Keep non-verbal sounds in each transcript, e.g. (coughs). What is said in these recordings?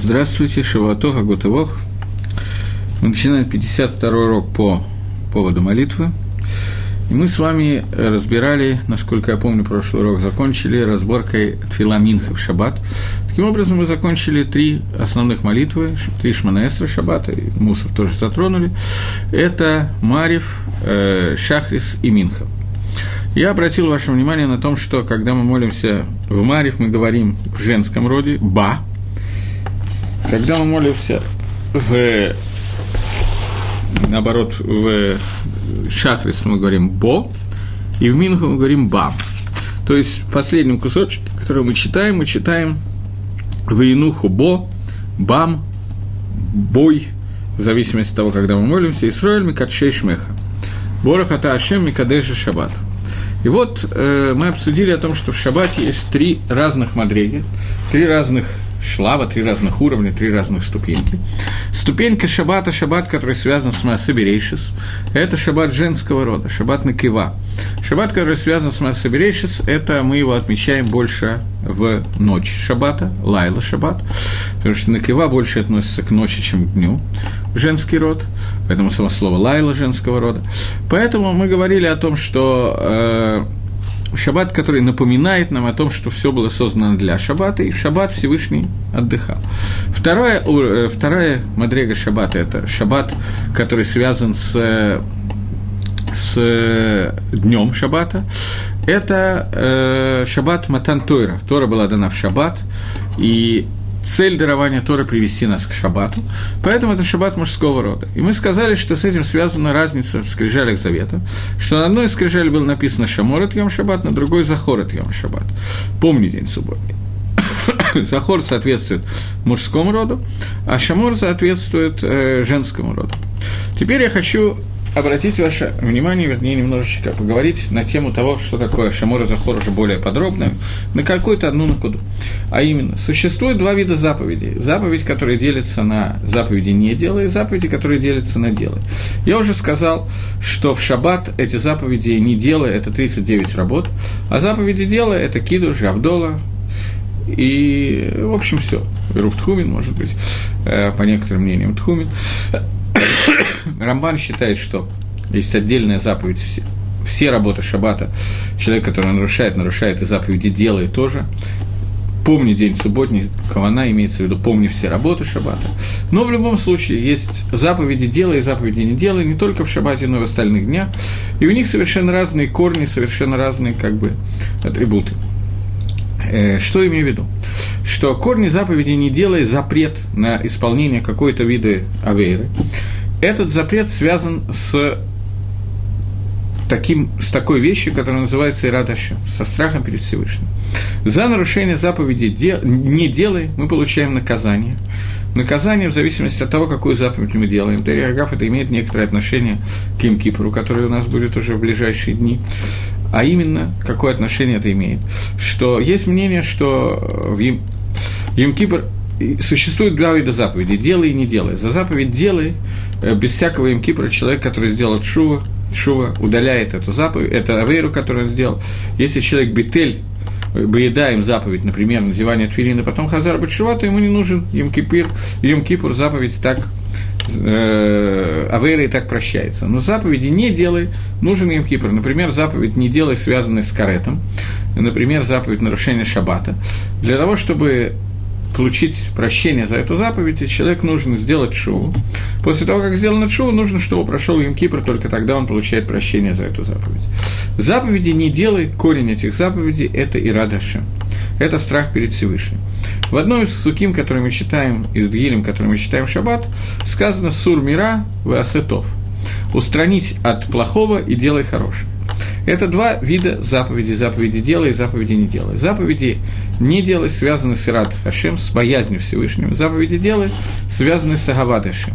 Здравствуйте, Шавуатов, Агутывох. Мы начинаем 52 урок по поводу молитвы. И мы с вами разбирали, насколько я помню, прошлый урок закончили разборкой Тфила Минха в Шаббат. Таким образом, мы закончили три основных молитвы, три Шманаэсра Шаббата, и Мусор тоже затронули. Это Марив, э, Шахрис и Минха. Я обратил ваше внимание на том, что когда мы молимся в Марив, мы говорим в женском роде «ба», когда мы молимся в наоборот, в Шахрис мы говорим «бо», и в Минху мы говорим «бам». То есть в последнем который мы читаем, мы читаем «Ваинуху бо», «бам», «бой», в зависимости от того, когда мы молимся, «Исроэль микадшей шмеха», «Борахата Ашем микадеша шаббат». И вот э, мы обсудили о том, что в шаббате есть три разных мадреги, три разных שלב а, три разных уровня, три разных ступеньки. Ступенька шаббата, шаббат, который связан с מעשה בראשית, это шаббат женского рода, шаббат נקבה. Шаббат, который связан с מעשה בראשית, это мы его отмечаем больше в ночь шаббата, לילה шаббат, потому что נקבה больше относится к ночи, чем к дню, женский род, поэтому само слово לילה женского рода. Поэтому мы говорили о том, что э, шаббат, который напоминает нам о том, что все было создано для шаббата, и в шаббат Всевышний отдыхал. Второе, э, вторая мадрега шаббата – это шаббат, который связан с с днем шаббата, это э, шаббат Матан Тойра. Тора была дана в шаббат, и цель дарования Тора – привести нас к шаббату, поэтому это шаббат мужского рода. И мы сказали, что с этим связана разница в скрижалях Завета, что на одной из скрижалей было написано «Шамор от Йом Шаббат», на другой «Захор от Йом Шаббат». Помни день субботний. (coughs) Захор соответствует мужскому роду, а Шамор соответствует э, женскому роду. Теперь я хочу обратить ваше внимание, вернее, немножечко поговорить на тему того, что такое Шамор и Захор уже более подробно, на какую-то одну накуду. А именно, существует два вида заповедей. Заповедь, которая делится на заповеди «не делай», и заповеди, которые делятся на «делай». Я уже сказал, что в шаббат эти заповеди «не делай» – это 39 работ, а заповеди «делай» – это кидуш, абдола, и, в общем, все. Руфтхумин, может быть, э, по некоторым мнениям, Тхумин. Рамбан считает, что есть отдельная заповедь, все, работы шаббата, человек, который нарушает, нарушает и заповеди делает тоже. Помни день субботний, кавана имеется в виду, помни все работы шаббата. Но в любом случае есть заповеди делай, заповеди не делай, не только в шаббате, но и в остальных днях. И у них совершенно разные корни, совершенно разные как бы атрибуты. Э, что имею в виду? Что корни заповеди не делай запрет на исполнение какой-то вида авейры. Этот запрет связан с таким, с такой вещью, которая называется Ирадашем, со страхом перед Всевышним. За нарушение заповеди «не делай» мы получаем наказание. Наказание в зависимости от того, какую заповедь мы делаем. Дарьягав это имеет некоторое отношение к Имкипру, который у нас будет уже в ближайшие дни. А именно, какое отношение это имеет? Что есть мнение, что в Им, Имкипр существует два вида заповедей – делай и не делай. За заповедь делай, э, без всякого Имкипра человек, который сделал шува, шува удаляет эту заповедь, это авейру, которую он сделал. Если человек бетель, боедаем заповедь, например, надевание твилина, потом хазар бачува, то ему не нужен Йом-Кипр, Йом-Кипур заповедь так э, и так прощается. Но заповеди не делай, нужен им Кипр. Например, заповедь не делай, связанная с каретом. Например, заповедь нарушения шаббата. Для того, чтобы получить прощение за эту заповедь, человек нужно сделать шоу. После того, как сделано шоу, нужно, чтобы прошел им Кипр, только тогда он получает прощение за эту заповедь. Заповеди не делай, корень этих заповедей – это Ирадашем. Это страх перед Всевышним. В одной из суким, который мы читаем, из Дгилем, который мы читаем Шаббат, сказано «Сур мира в асетов» – устранить от плохого и делай хорошее. Это два вида заповедей. Заповеди делай и заповеди не делай. Заповеди не делай связаны с Ират Хашем, с боязнью Всевышнего. Заповеди делай связаны с Хашем.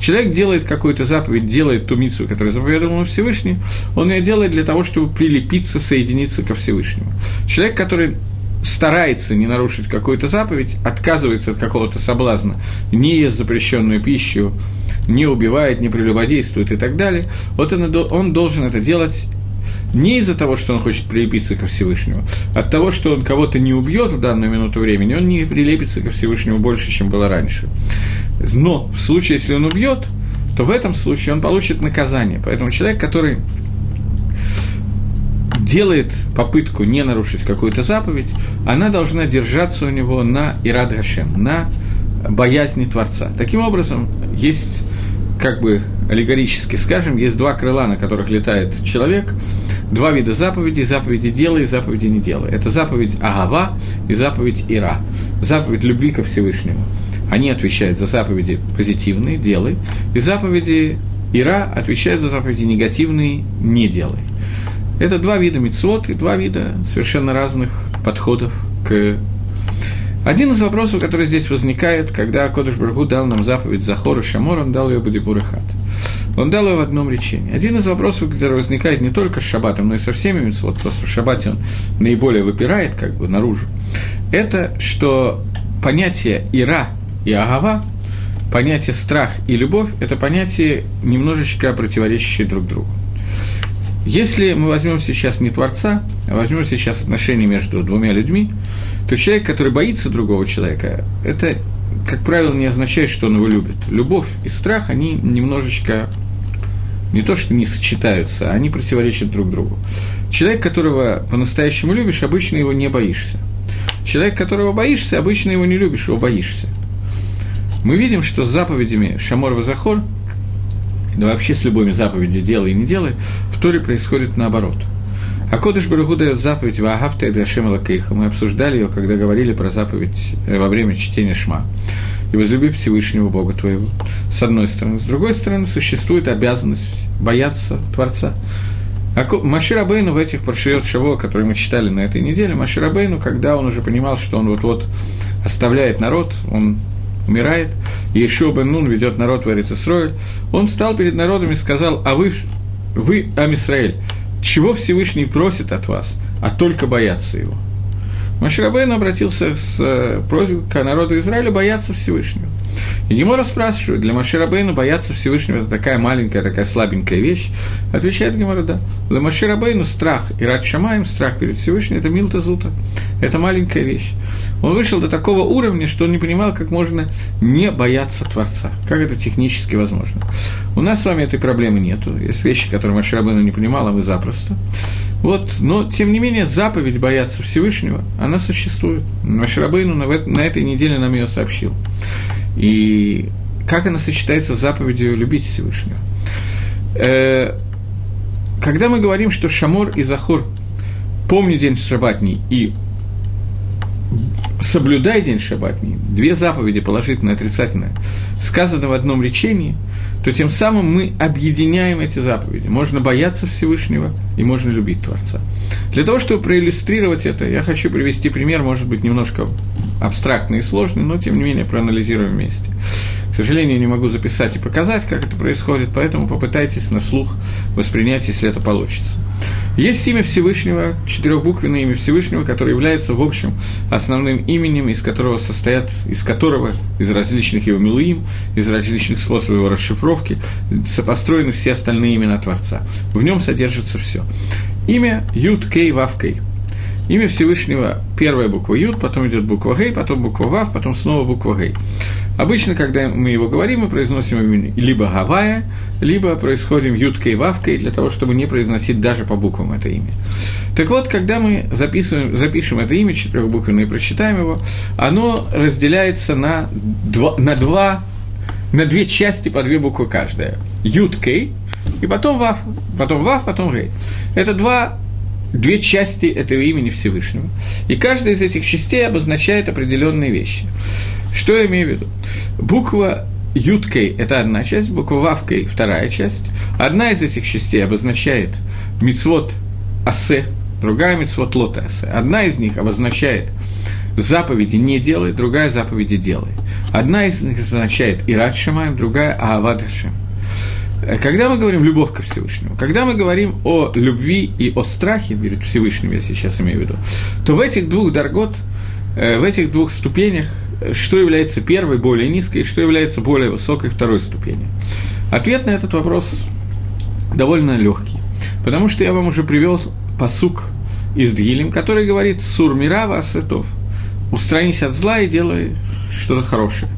Человек делает какую-то заповедь, делает ту мицу, которую заповедовал ему Всевышний, он ее делает для того, чтобы прилепиться, соединиться ко Всевышнему. Человек, который старается не нарушить какую-то заповедь, отказывается от какого-то соблазна, не ест запрещенную пищу, не убивает, не прелюбодействует и так далее, вот он, он должен это делать не из-за того, что он хочет прилепиться ко Всевышнему, от того, что он кого-то не убьет в данную минуту времени, он не прилепится ко Всевышнему больше, чем было раньше. Но в случае, если он убьет, то в этом случае он получит наказание. Поэтому человек, который делает попытку не нарушить какую-то заповедь, она должна держаться у него на Ирад Гашем, на боязни Творца. Таким образом, есть, как бы аллегорически скажем, есть два крыла, на которых летает человек, два вида заповедей, заповеди делай и заповеди не делай. Это заповедь Агава и заповедь Ира, заповедь любви ко Всевышнему. Они отвечают за заповеди позитивные, делай, и заповеди Ира отвечает за заповеди негативные, не делай. Это два вида мицвод и два вида совершенно разных подходов к... Один из вопросов, который здесь возникает, когда Кодыш Баргу дал нам заповедь Захор и Шамор, он дал ее Будибур и Хат. Он дал ее в одном речении. Один из вопросов, который возникает не только с Шаббатом, но и со всеми митцвот, просто в Шаббате он наиболее выпирает как бы наружу, это что понятие Ира и Агава, понятие страх и любовь – это понятия немножечко противоречащие друг другу. Если мы возьмем сейчас не Творца, а возьмем сейчас отношения между двумя людьми, то человек, который боится другого человека, это, как правило, не означает, что он его любит. Любовь и страх, они немножечко не то, что не сочетаются, а они противоречат друг другу. Человек, которого по-настоящему любишь, обычно его не боишься. Человек, которого боишься, обычно его не любишь, его боишься. Мы видим, что с заповедями Шамор Вазахор – да вообще с любыми заповедями делай и не делай, в Торе происходит наоборот. А Кодыш Баруху дает заповедь Ваагавта и Дашема Лакейха. Мы обсуждали ее, когда говорили про заповедь э, во время чтения Шма. И возлюби Всевышнего Бога твоего. С одной стороны. С другой стороны, существует обязанность бояться Творца. А Маширабейну в этих Паршиот Шаво, которые мы читали на этой неделе, Маширабейну, когда он уже понимал, что он вот-вот оставляет народ, он умирает, и Ишуа бен Нун ведет народ в Эрицесройль, он встал перед народом и сказал, а вы, вы, Амисраэль, чего Всевышний просит от вас, а только бояться его – Маширабейн обратился с э, просьбой к народу Израиля бояться Всевышнего. И Гемора спрашивает, для Маширабейна бояться Всевышнего – это такая маленькая, такая слабенькая вещь? Отвечает Гемора, да. Для Маширабейна страх и Рад Шамаем, страх перед Всевышним – это Милта Зута. Это маленькая вещь. Он вышел до такого уровня, что он не понимал, как можно не бояться Творца. Как это технически возможно. У нас с вами этой проблемы нету. Есть вещи, которые Маширабейна не понимал, а мы запросто. Вот, но, тем не менее, заповедь бояться Всевышнего, она существует. Маширабейну на, этой неделе нам ее сообщил. И как она сочетается с заповедью любить Всевышнего. Э, когда мы говорим, что Шамор и Захор помни день шабатний и соблюдай день шабатний, две заповеди, положительное и отрицательное, сказано в одном речении – то тем самым мы объединяем эти заповеди. Можно бояться Всевышнего и можно любить Творца. Для того, чтобы проиллюстрировать это, я хочу привести пример, может быть, немножко абстрактный и сложный, но тем не менее проанализируем вместе. К сожалению, не могу записать и показать, как это происходит, поэтому попытайтесь на слух воспринять, если это получится. Есть имя Всевышнего, четырехбуквенное имя Всевышнего, которое является, в общем, основным именем, из которого состоят, из которого, из различных его милуим, из различных способов его расшифровки, сопостроены все остальные имена Творца. В нем содержится все. Имя Юд Кей Вав Кей. Имя Всевышнего – первая буква Юд, потом идет буква Гей, потом буква Вав, потом снова буква Гей. Обычно, когда мы его говорим, мы произносим имя либо Гавая, либо происходим Юткой и Вавкой, для того, чтобы не произносить даже по буквам это имя. Так вот, когда мы записываем, запишем это имя четырехбуквенное и прочитаем его, оно разделяется на два, на два на две части по две буквы каждая. Юткей, и потом Вав, потом Вав, потом Гей. Это два две части этого имени Всевышнего. И каждая из этих частей обозначает определенные вещи. Что я имею в виду? Буква Юткой – это одна часть, буква Вавкой – вторая часть. Одна из этих частей обозначает мицвод Асе, другая мицвод Лота Асе. Одна из них обозначает заповеди не делай, другая заповеди делай. Одна из них означает Ират Шамаем, другая Аавад Хашем. Когда мы говорим «любовь ко Всевышнему», когда мы говорим о любви и о страхе перед Всевышним, я сейчас имею в виду, то в этих двух даргот, э, в этих двух ступенях, э, что является первой, более низкой, и что является более высокой, второй ступенью? Ответ на этот вопрос довольно легкий. Потому что я вам уже привел посук из Дгилем, который говорит «Сур мира васетов» – «Устранись от зла и делай что-то хорошее».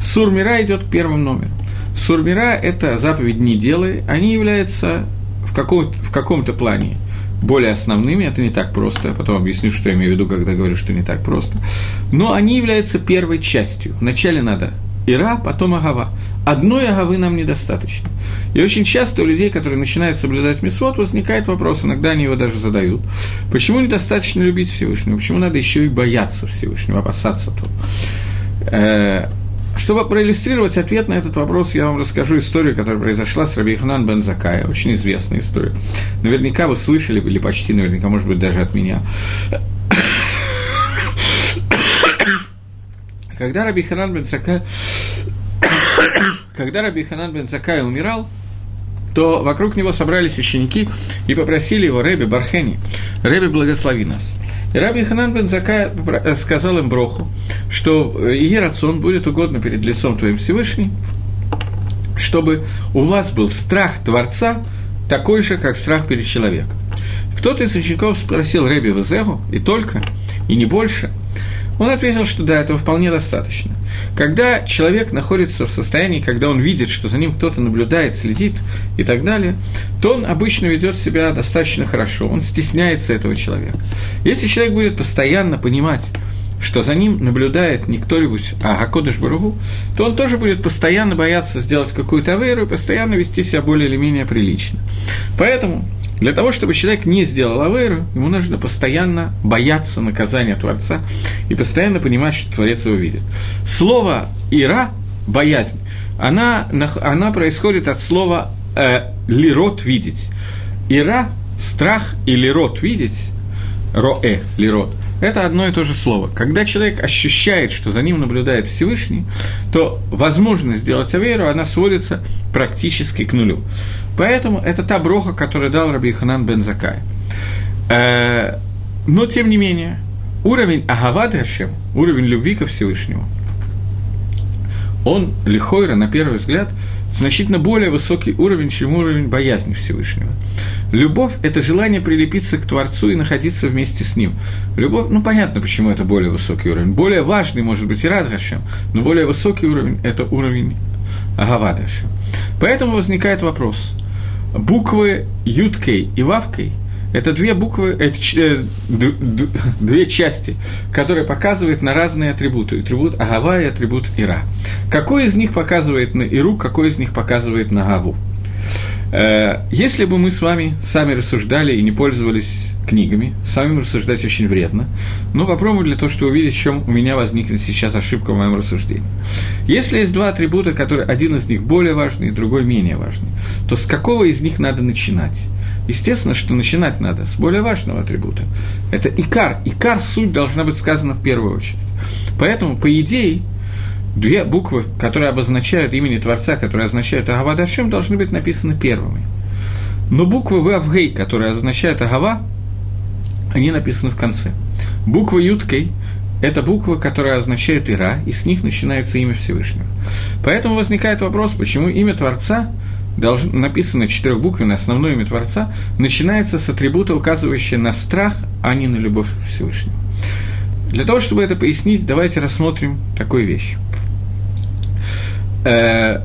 Сур мира идет первым номером. Сур мира – это заповедь «не делай», они являются в, каком- в каком-то плане более основными, это не так просто, потом объясню, что я имею в виду, когда говорю, что не так просто, но они являются первой частью. Вначале надо Ира, потом Агава. Одной Агавы нам недостаточно. И очень часто у людей, которые начинают соблюдать Месвод, возникает вопрос, иногда они его даже задают, почему недостаточно любить Всевышнего, почему надо еще и бояться Всевышнего, опасаться то. Чтобы проиллюстрировать ответ на этот вопрос, я вам расскажу историю, которая произошла с Раби Ханан бен Закая, очень известная история. Наверняка вы слышали, или почти наверняка, может быть, даже от меня. Когда Раби Ханан бен Закай, когда Раби Ханан бен Закай умирал, то вокруг него собрались ученики и попросили его, Рэби Бархени, Рэби, благослови нас. И Раби Ханан бен Закай сказал им Броху, что Ерацон будет угодно перед лицом твоим Всевышний, чтобы у вас был страх Творца такой же, как страх перед человеком. Кто-то из учеников спросил Рэби Везегу, и только, и не больше – он ответил, что да, этого вполне достаточно. Когда человек находится в состоянии, когда он видит, что за ним кто-то наблюдает, следит и так далее, то он обычно ведет себя достаточно хорошо, он стесняется этого человека. Если человек будет постоянно понимать, что за ним наблюдает не кто-нибудь, а Гакодыш Баругу, то он тоже будет постоянно бояться сделать какую-то аверу и постоянно вести себя более или менее прилично. Поэтому для того, чтобы человек не сделал авейру, ему нужно постоянно бояться наказания Творца и постоянно понимать, что Творец его видит. Слово «ира» – боязнь, она, она происходит от слова э, «лирот» – «видеть». «Ира» – страх и «лирот» – «видеть», «роэ» – «лирот» – это одно и то же слово. Когда человек ощущает, что за ним наблюдает Всевышний, то возможность сделать Аверу, она сводится практически к нулю. Поэтому это та броха, которую дал Раби Ханан бен Закай. Э, но, тем не менее, уровень Агавад Хашем, уровень любви ко Всевышнему, он, лихойра, на первый взгляд, значительно более высокий уровень, чем уровень боязни Всевышнего. Любовь – это желание прилепиться к Творцу и находиться вместе с Ним. Любовь, ну, понятно, почему это более высокий уровень. Более важный, может быть, и Радхашем, но более высокий уровень – это уровень Агавадашем. Поэтому возникает вопрос. Буквы Юткей и Вавкой – это две буквы, это э, (laughs) две части, которые показывают на разные атрибуты. Атрибут Агава и атрибут Ира. Какой из них показывает на Иру, какой из них показывает на Агаву? Э, если бы мы с вами сами рассуждали и не пользовались книгами, самим рассуждать очень вредно, но попробуем для того, чтобы увидеть, в чем у меня возникнет сейчас ошибка в моем рассуждении. Если есть два атрибута, которые один из них более важный, другой менее важный, то с какого из них надо начинать? Естественно, что начинать надо с более важного атрибута. Это икар. Икар, суть должна быть сказана в первую очередь. Поэтому, по идее, две буквы, которые обозначают имени Творца, которые означают Агавадашем, должны быть написаны первыми. Но буквы Вавгей, которые означают Агава, они написаны в конце. Буква Юткей – это буква, которая означает Ира, и с них начинается имя Всевышнего. Поэтому возникает вопрос, почему имя Творца должно, написано четырехбуквенно, основное имя Творца, начинается с атрибута, указывающего на страх, а не на любовь к Всевышнему. Для того, чтобы это пояснить, давайте рассмотрим такую вещь. Э,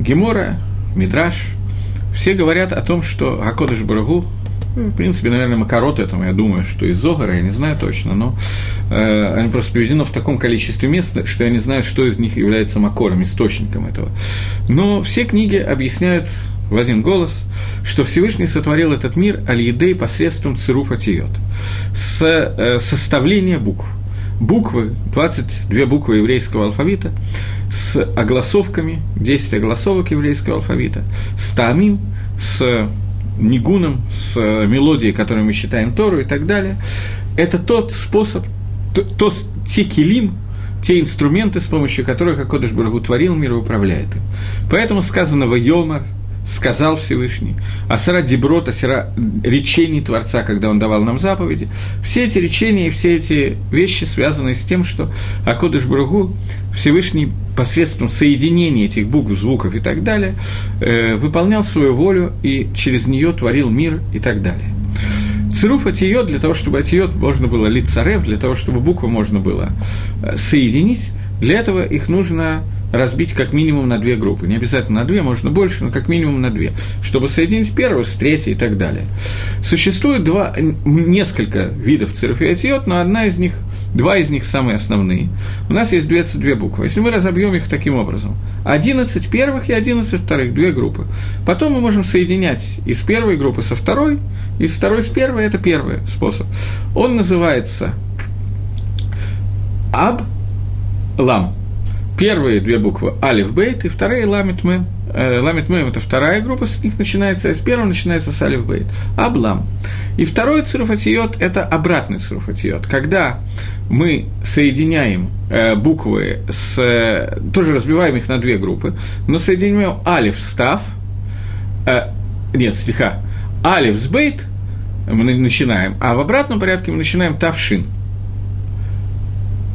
Гемора, Мидраш, все говорят о том, что Акодыш Барагу в принципе, наверное, Макарот этому, я думаю, что из Зогара, я не знаю точно, но э, они просто приведены в таком количестве мест, что я не знаю, что из них является Макором, источником этого. Но все книги объясняют в один голос, что Всевышний сотворил этот мир аль-едей посредством цируф атиот, с э, составления букв. Буквы, 22 буквы еврейского алфавита, с огласовками, 10 огласовок еврейского алфавита, с тамим, с нигуном, с э, мелодией, которую мы считаем Тору и так далее, это тот способ, то, то, те килим, те инструменты, с помощью которых Акодыш Барагу творил мир и управляет им. Поэтому сказано «Вайомар», сказал Всевышний, асара деброт, асара речений Творца, когда он давал нам заповеди. Все эти речения и все эти вещи связаны с тем, что Акодыш Бругу Всевышний посредством соединения этих букв, звуков и так далее э, выполнял свою волю и через нее творил мир и так далее. Цируф атиот, для того, чтобы атиот можно было лицарев, для того, чтобы буквы можно было э, соединить, для этого их нужно разбить как минимум на две группы. Не обязательно на две, можно больше, но как минимум на две, чтобы соединить первую с третьей и так далее. Существует два, несколько видов церфиатиот, но одна из них, два из них самые основные. У нас есть две, две буквы. Если мы разобьем их таким образом, 11 первых и 11 вторых, две группы. Потом мы можем соединять из первой группы со второй, из второй с первой, это первый способ. Он называется Аб Лам – Первые две буквы Алиф Бейт, и вторые Ламит Мем. Э, ламит Мем – это вторая группа, с них начинается, а с первого начинается с Алиф Бейт. Аблам. И второй цируфатиот – это обратный цируфатиот. Когда мы соединяем э, буквы с... Э, тоже разбиваем их на две группы, но соединяем Алиф с Тав, э, нет, стиха, Алиф с Бейт мы начинаем, а в обратном порядке мы начинаем Тавшин.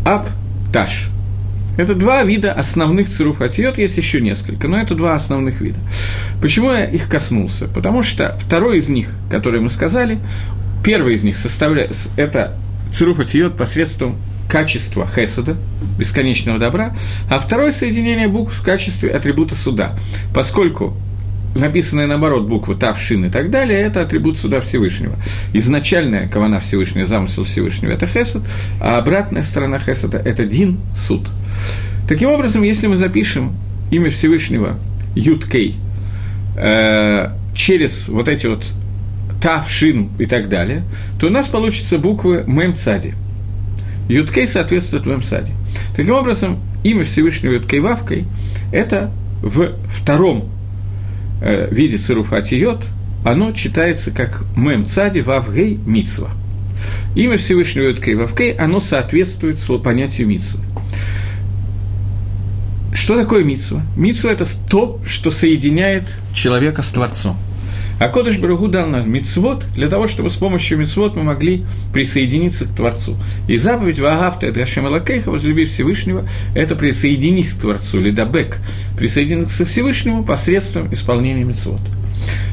Аб, Таш – это два вида основных цируф атиот, есть еще несколько, но это два основных вида. Почему я их коснулся? Потому что второй из них, который мы сказали, первый из них составляет, это цируф атиот посредством качества хесада, бесконечного добра, а второе соединение букв в качестве атрибута суда, поскольку написанные наоборот буквы Тав, Шин и так далее, это атрибут суда Всевышнего. Изначальная кавана Всевышнего, замысел Всевышнего – это Хесед, а обратная сторона Хеседа – это Дин, суд. Таким образом, если мы запишем имя Всевышнего Юд Кей э, через вот эти вот Тав, Шин и так далее, то у нас получится буквы Мем Цади. Юткей соответствует Мем Цади. Таким образом, имя Всевышнего Юткей Вавкой – это в втором э, виде цируфа атиот, оно читается как мем цади вавгей мицва. Имя Всевышнего Юткей Вавкей, оно соответствует понятию мицвы. Что такое мицва? Мицва – это то, что соединяет человека с Творцом – а Кодыш Барагу дал нам мицвод для того, чтобы с помощью мицвод мы могли присоединиться к Творцу. И заповедь Ваагавта – это Ашем Алакейха, возлюби Всевышнего, это присоединись к Творцу, лидабек, присоединиться к Всевышнему посредством исполнения мицвод.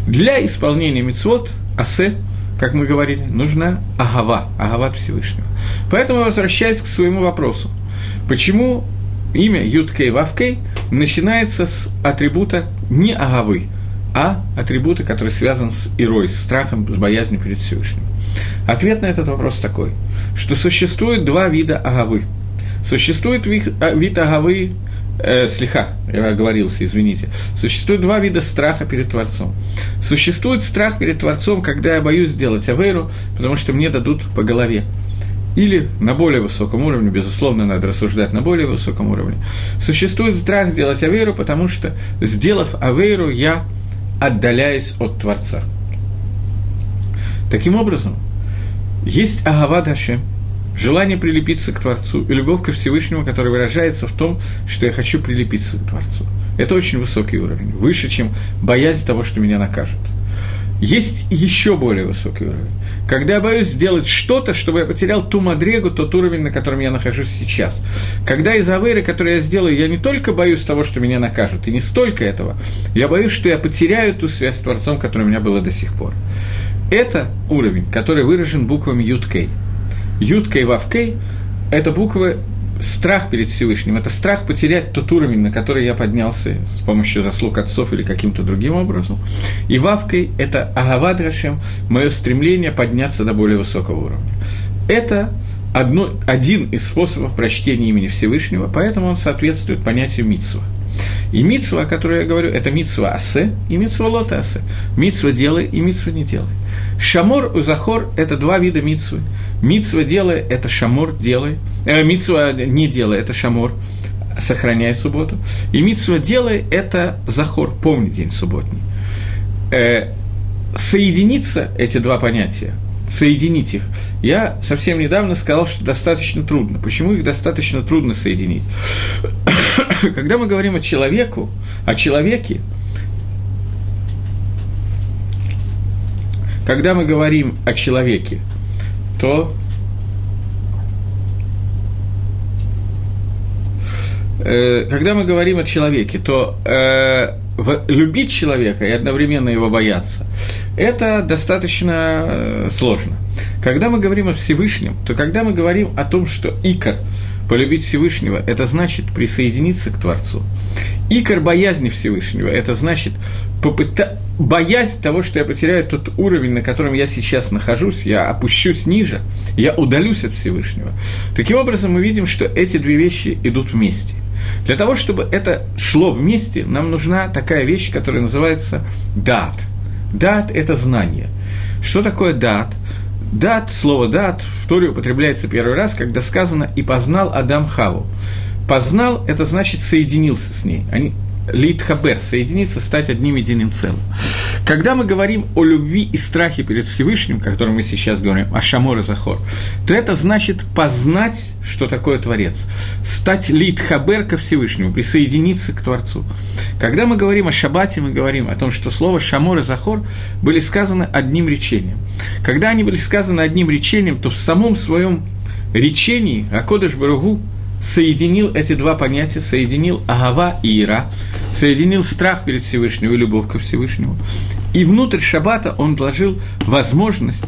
Для исполнения мицвод, асе, как мы говорили, нужна агава, агават Всевышнего. Поэтому возвращаясь к своему вопросу. Почему имя Юткей Вавкей начинается с атрибута не агавы, а атрибуты, которые связаны с ирой, с страхом, с боязнью перед Всевышним. Ответ на этот вопрос такой, что существует два вида агавы. Существует а, вид агавы э, слеха, я оговорился, извините. Существует два вида страха перед Творцом. Существует страх перед Творцом, когда я боюсь сделать авейру, потому что мне дадут по голове. Или на более высоком уровне, безусловно, надо рассуждать на более высоком уровне. Существует страх сделать авейру, потому что, сделав авейру, я отдаляясь от Творца. Таким образом, есть Агава Дашем, желание прилепиться к Творцу и любовь ко Всевышнему, которая выражается в том, что я хочу прилепиться к Творцу. Это очень высокий уровень, выше, чем боязнь того, что меня накажут – есть еще более высокий уровень. Когда я боюсь сделать что-то, чтобы я потерял ту мадрегу, тот уровень, на котором я нахожусь сейчас. Когда из аверы, который я сделаю, я не только боюсь того, что меня накажут, и не столько этого, я боюсь, что я потеряю ту связь с Творцом, которая у меня была до сих пор. Это уровень, который выражен буквами Юткей. Юткей Вавкей – это буквы страх перед Всевышним, это страх потерять тот уровень, на который я поднялся с помощью заслуг отцов или каким-то другим образом. И вавкой – это агавадрашем, мое стремление подняться до более высокого уровня. Это одно, один из способов прочтения имени Всевышнего, поэтому он соответствует понятию митсва. И митсва, о которой я говорю, это митсва асе и митсва лота асе. Митсва делай и митсва не делай. Шамор и захор – это два вида митсвы. Митсва делай – это шамор делай. Э, митсва не делай – это шамор сохраняй субботу. И митсва делай – это захор, помни день субботний. Э, соединиться эти два понятия, соединить их, я совсем недавно сказал, что достаточно трудно. Почему их достаточно трудно соединить? (coughs) Когда мы говорим о человеку, о человеке, когда мы говорим о человеке, то э, когда мы говорим о человеке, то э, любить человека и одновременно его бояться, это достаточно э, сложно. Когда мы говорим о Всевышнем, то когда мы говорим о том, что Икар полюбить Всевышнего, это значит присоединиться к Творцу. Икор боязни Всевышнего, это значит попыта... боязнь того, что я потеряю тот уровень, на котором я сейчас нахожусь, я опущусь ниже, я удалюсь от Всевышнего. Таким образом, мы видим, что эти две вещи идут вместе. Для того, чтобы это шло вместе, нам нужна такая вещь, которая называется дат. Дат – это знание. Что такое дат? Дат, слово дат в Торе употребляется первый раз, когда сказано «и познал Адам Хаву». Познал – это значит соединился с ней. Они литхабер, соединиться, стать одним единым целым. Когда мы говорим о любви и страхе перед Всевышним, о котором мы сейчас говорим, о Шамор и Захор, то это значит познать, что такое Творец, стать литхабер ко Всевышнему, присоединиться к Творцу. Когда мы говорим о Шабате, мы говорим о том, что слово Шамор и Захор были сказаны одним речением. Когда они были сказаны одним речением, то в самом своем речении Акодыш Баругу – соединил эти два понятия, соединил Агава и Ира, соединил страх перед Всевышним и любовь ко Всевышнему. И внутрь Шаббата он вложил возможность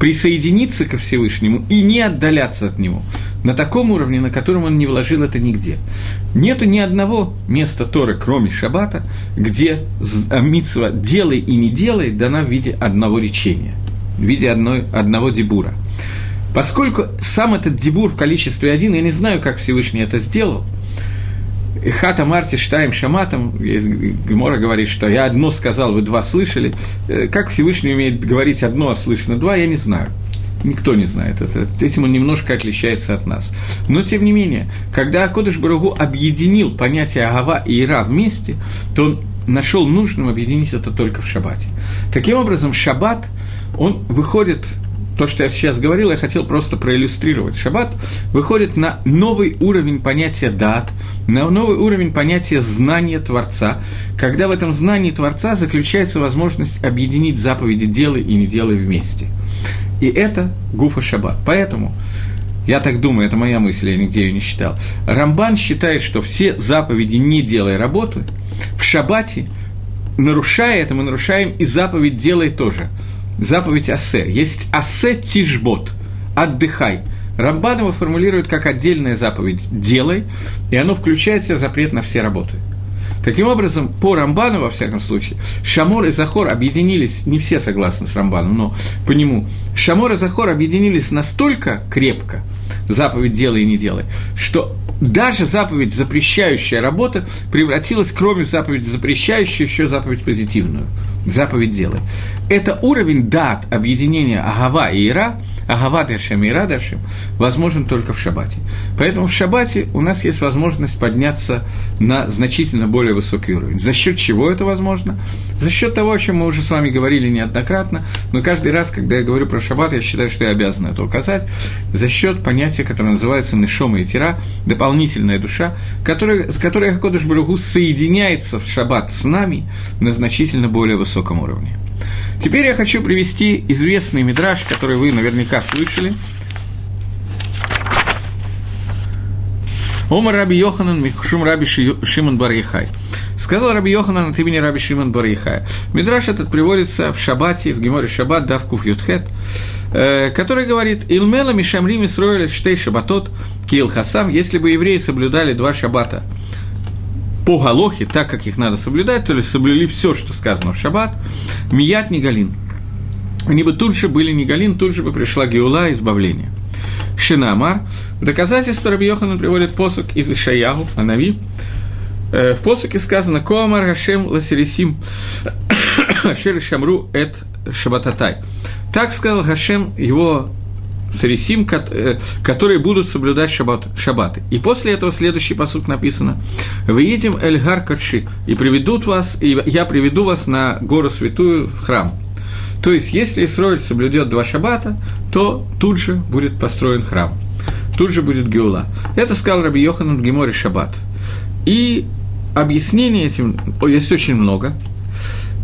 присоединиться ко Всевышнему и не отдаляться от него на таком уровне, на котором он не вложил это нигде. Нету ни одного места Торы, кроме Шаббата, где Митсва «делай и не делай» дана в виде одного речения, в виде одной, одного дебура. Поскольку сам этот дебур в количестве один, я не знаю, как Всевышний это сделал, Хата Марти Штаем Шаматом, Гемора говорит, что я одно сказал, вы два слышали. Э, как Всевышний умеет говорить одно, а слышно два, я не знаю. Никто не знает это. Этим он немножко отличается от нас. Но, тем не менее, когда Акодыш Барагу объединил понятие Агава и Ира вместе, то он нашел нужным объединить это только в Шаббате. Таким образом, Шаббат, он выходит то, что я сейчас говорил, я хотел просто проиллюстрировать. Шаббат выходит на новый уровень понятия дат, на новый уровень понятия знания Творца, когда в этом знании Творца заключается возможность объединить заповеди «делай и не делай» вместе. И это Гуфа Шаббат. Поэтому я так думаю, это моя мысль, я нигде ее не считал. Рамбан считает, что все заповеди «не делай работы» в шаббате, нарушая это, мы нарушаем и заповедь «делай» тоже – заповедь Асе. Есть Асе Тишбот, отдыхай. Рамбан его формулирует как отдельная заповедь «делай», и оно включает в себя запрет на все работы. Таким образом, по Рамбану, во всяком случае, Шамор и Захор объединились, не все согласны с Рамбаном, но по нему, Шамор и Захор объединились настолько крепко, заповедь «делай и не делай», что даже заповедь, запрещающая работу, превратилась, кроме заповеди запрещающей, еще заповедь позитивную. Заповедь делай. Это уровень дат объединения Агава и Ира, Агава Дашем и Ира Дашем, возможен только в Шаббате. Поэтому в Шаббате у нас есть возможность подняться на значительно более высокий уровень. За счет чего это возможно? За счет того, о чем мы уже с вами говорили неоднократно, но каждый раз, когда я говорю про Шаббат, я считаю, что я обязан это указать, за счет понятия, которое называется Нешома и Тира, дополнительная душа, которая, с которой Хакодыш Баругу соединяется в шаббат с нами на значительно более высоком уровне. Теперь я хочу привести известный мидраж, который вы наверняка слышали. Омар Раби Йоханан Микшум Раби Шимон Бар Яхай. Сказал Раби Йоханан от имени Раби Шимон Бар Яхая. Мидраш этот приводится в Шабате, в Геморе Шаббат, Давкуф Ютхет. Э, который говорит, «Илмела мишамри строили штей шабатот кил хасам, если бы евреи соблюдали два шабата по Галохе, так как их надо соблюдать, то есть соблюли все, что сказано в шаббат, мият негалин. Они бы тут же были негалин, тут же бы пришла геула, избавление. Шинамар. Доказательство Раби Йохана приводит посук из Ишаягу, Анави. Э, в посуке сказано «Коамар Хашем Ласерисим (coughs) Ашер Шамру Эт Шабататай». Так сказал Хашем его Сарисим, э, которые будут соблюдать шаббат, шаббаты. И после этого следующий посуд написано «Вы едем Эльгар Кадши, и приведут вас, и я приведу вас на гору святую в храм». То есть, если Исроиль соблюдет два шаббата, то тут же будет построен храм. Тут же будет Геула. Это сказал Раби Йоханан в Геморе Шаббат. И объяснений этим есть очень много.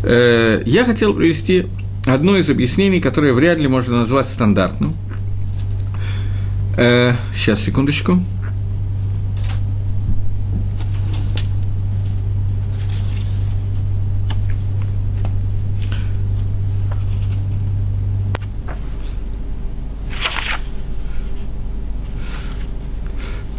Э, я хотел привести одно из объяснений, которое вряд ли можно назвать стандартным. Э, сейчас, секундочку.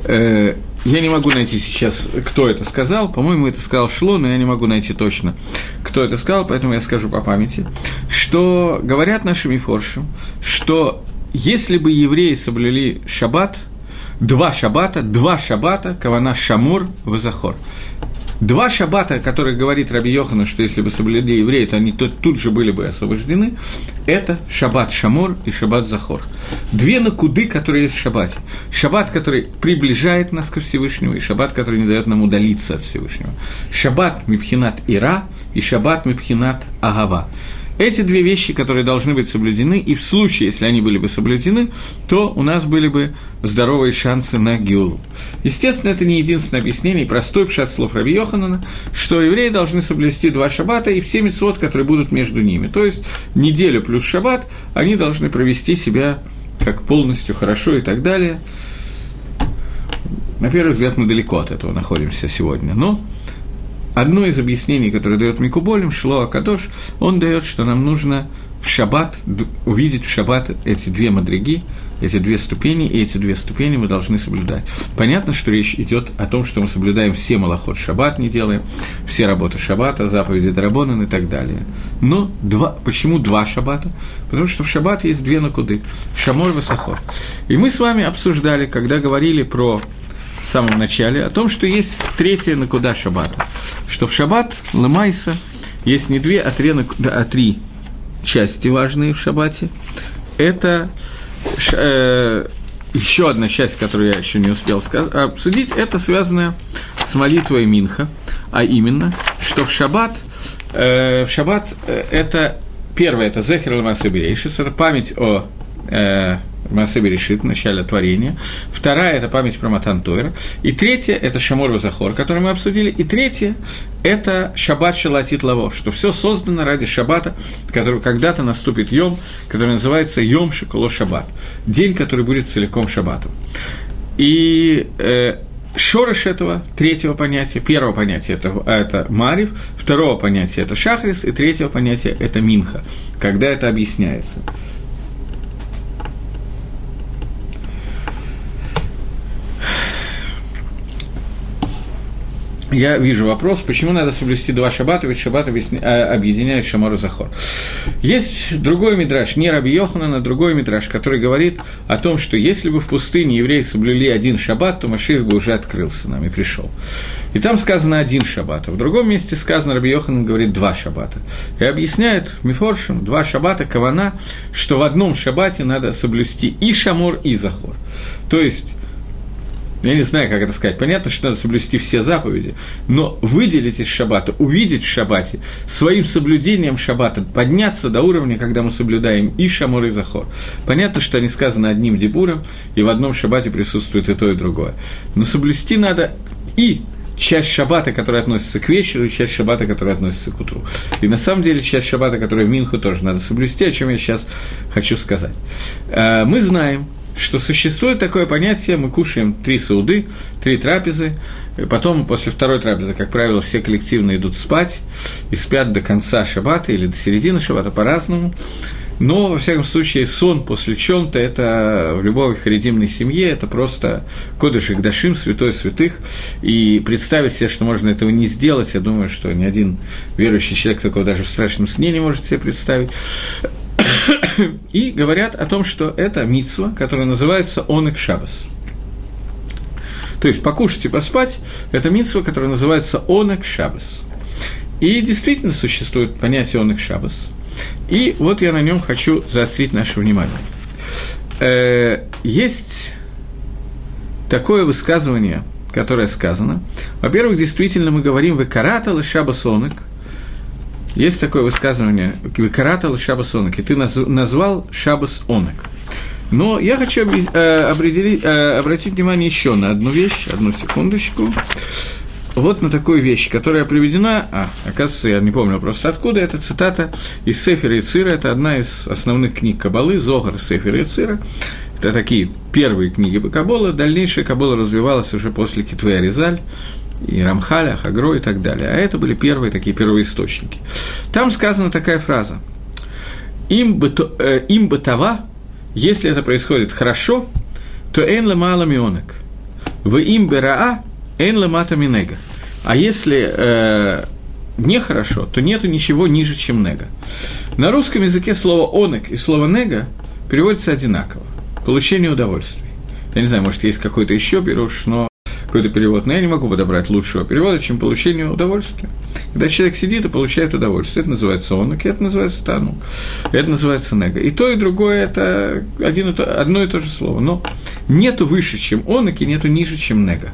Э, я не могу найти сейчас, кто это сказал. По-моему, это сказал Шло, но я не могу найти точно, кто это сказал, поэтому я скажу по памяти, что говорят нашими форшем, что если бы евреи соблюли шаббат, два шаббата, два шаббата, кавана шамур, вазахор. Два шаббата, которые говорит Раби Йохана, что если бы соблюдали евреи, то они тут, тут же были бы освобождены, это шаббат Шамор и шаббат Захор. Две накуды, которые есть в шаббате. Шаббат, который приближает нас ко Всевышнему, и шаббат, который не дает нам удалиться от Всевышнего. Шаббат Мипхинат Ира и шаббат Мипхинат Агава. Эти две вещи, которые должны быть соблюдены, и в случае, если они были бы соблюдены, то у нас были бы здоровые шансы на Геулу. Естественно, это не единственное объяснение, простой пшат слов Раби Йоханана, что евреи должны соблюсти два шаббата и все мецвод, которые будут между ними. То есть неделю плюс шаббат, они должны провести себя как полностью хорошо и так далее. На первый взгляд, мы далеко от этого находимся сегодня, но Одно из объяснений, которое дает Микуболем, Шло Акадош, он дает, что нам нужно в шаббат, увидеть в шаббат эти две мадриги, эти две ступени, и эти две ступени мы должны соблюдать. Понятно, что речь идет о том, что мы соблюдаем все малоход шаббат, не делаем, все работы шаббата, заповеди Дарабонан и так далее. Но два, почему два шаббата? Потому что в шаббат есть две накуды – шамор и васахор. И мы с вами обсуждали, когда говорили про в самом начале, о том, что есть третья накуда шаббата. Что в шаббат, лымайса, есть не две, а три, а три части важные в шаббате. Это э, еще одна часть, которую я еще не успел сказать, обсудить, это связано с молитвой Минха, а именно, что в шаббат, э, в шаббат э, это первое, это Зехер Ламасабирейшис, это память о э, Масе Берешит, в начале творения. Вторая – это память про Матан Тойра. И третья – это Шамор Вазахор, который мы обсудили. И третья – это Шаббат Шалатит Лаво, что все создано ради Шаббата, который когда-то наступит Йом, который называется Йом Шикуло Шаббат, день, который будет целиком Шаббатом. И э, Шорыш этого третьего понятия, первого понятия это, это Марив, второго понятия это Шахрис, и третьего понятия это Минха, когда это объясняется. Я вижу вопрос, почему надо соблюсти два шаббата, ведь шаббат а, объединяет Шамар и Захор. Есть другой мидраж, не Раби Йоханан, другой мидраж, который говорит о том, что если бы в пустыне евреи соблюли один шаббат, то Машиих бы уже открылся нам и пришел. И там сказано один шаббат, а в другом месте сказано, Раби Йоханан говорит два шаббата. И объясняет Мифоршим, два шаббата, кавана, что в одном шаббате надо соблюсти и Шамор, и Захор. То есть, я не знаю, как это сказать. Понятно, что надо соблюсти все заповеди, но выделить из шаббата, увидеть в шаббате, своим соблюдением шаббата подняться до уровня, когда мы соблюдаем и шамор, и захор. Понятно, что они сказаны одним дебуром, и в одном шаббате присутствует и то, и другое. Но соблюсти надо и часть шаббата, которая относится к вечеру, и часть шаббата, которая относится к утру. И на самом деле часть шаббата, которая в Минху, тоже надо соблюсти, о чем я сейчас хочу сказать. Э, мы знаем, что существует такое понятие, мы кушаем три сауды, три трапезы, и потом после второй трапезы, как правило, все коллективно идут спать и спят до конца шаббата или до середины шаббата по-разному. Но, во всяком случае, сон после чем-то – это в любой харидимной семье, это просто кодыш и гдашим, святой святых. И представить себе, что можно этого не сделать, я думаю, что ни один верующий человек такого даже в страшном сне не может себе представить. (coughs) и говорят о том, что это мицва, которая называется онек шабас. То есть покушать и поспать – это митсва, которая называется онек шабас. И действительно существует понятие онек шабас. И вот я на нем хочу заострить наше внимание. Э, есть такое высказывание, которое сказано. Во-первых, действительно мы говорим «Векарата шабас онек», есть такое высказывание «Викарата Шабас Онек», и ты назвал Шабас Онек. Но я хочу э, э, обратить внимание еще на одну вещь, одну секундочку. вот на такую вещь, которая приведена, а, оказывается, я не помню просто откуда, это цитата из Сефера и Цира, это одна из основных книг Кабалы, Зогар, Сефер и Цира, это такие первые книги по Кабола, дальнейшая Кабола развивалась уже после Китве Аризаль, и Рамхаля, Хагро и так далее. А это были первые такие первоисточники. Там сказана такая фраза. Им бы, то, э, им бы това, если это происходит хорошо, то эн мало мионек. В им бы раа, эн мата минега. А если э, нехорошо, то нету ничего ниже, чем нега. На русском языке слово онек и слово нега переводится одинаково. Получение удовольствия. Я не знаю, может, есть какой-то еще пируш, но какой-то перевод, но я не могу подобрать лучшего перевода, чем получение удовольствия. Когда человек сидит и получает удовольствие, это называется онок, это называется тану, это называется нега. И то, и другое – это один одно и то же слово. Но нету выше, чем онок, и нету ниже, чем нега.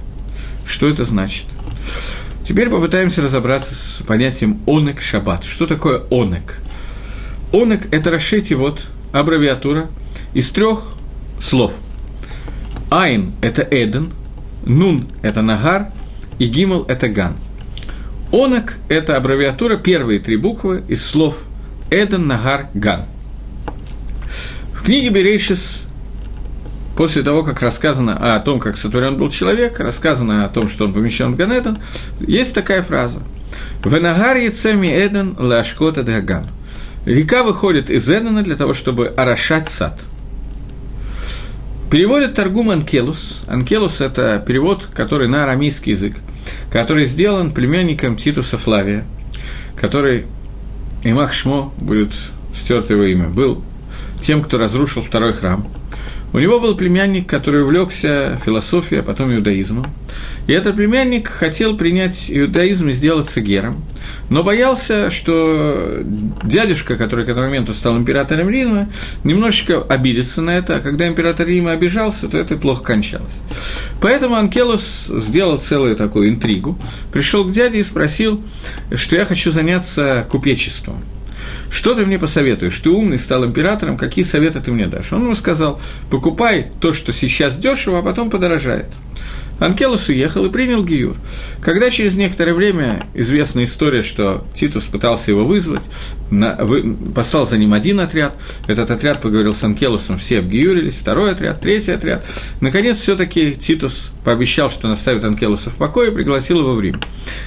Что это значит? Теперь попытаемся разобраться с понятием онек шаббат. Что такое онек? Онек – это расшите вот аббревиатура из трех слов. Айн – это Эден – Нун – это Нагар, и Гимл – это Ган. Онок – это аббревиатура, первые три буквы из слов Эден, Нагар, Ган. В книге Берейшис, после того, как рассказано о том, как сотворен был человек, рассказано о том, что он помещен в Ганеден, есть такая фраза. «Венагар яцеми Эден лашкота даган». Река выходит из Эдена для того, чтобы орошать сад – Переводит Таргум Анкелус. Анкелус – это перевод, который на арамейский язык, который сделан племянником Титуса Флавия, который, Имах Шмо, будет стерто его имя, был тем, кто разрушил второй храм – у него был племянник, который увлекся философией, а потом иудаизмом. И этот племянник хотел принять иудаизм и сделаться гером, но боялся, что дядюшка, который к этому моменту стал императором Рима, немножечко обидится на это, а когда император Рима обижался, то это плохо кончалось. Поэтому Анкелос сделал целую такую интригу, пришел к дяде и спросил, что я хочу заняться купечеством – что ты мне посоветуешь? Ты умный, стал императором, какие советы ты мне дашь? Он ему сказал, покупай то, что сейчас дешево, а потом подорожает. Анкелос уехал и принял Гиюр. Когда через некоторое время известна история, что Титус пытался его вызвать, на, вы, послал за ним один отряд, этот отряд поговорил с Анкелосом, все обгиюрились, второй отряд, третий отряд. Наконец, все таки Титус пообещал, что наставит Анкелоса в покое, пригласил его в Рим.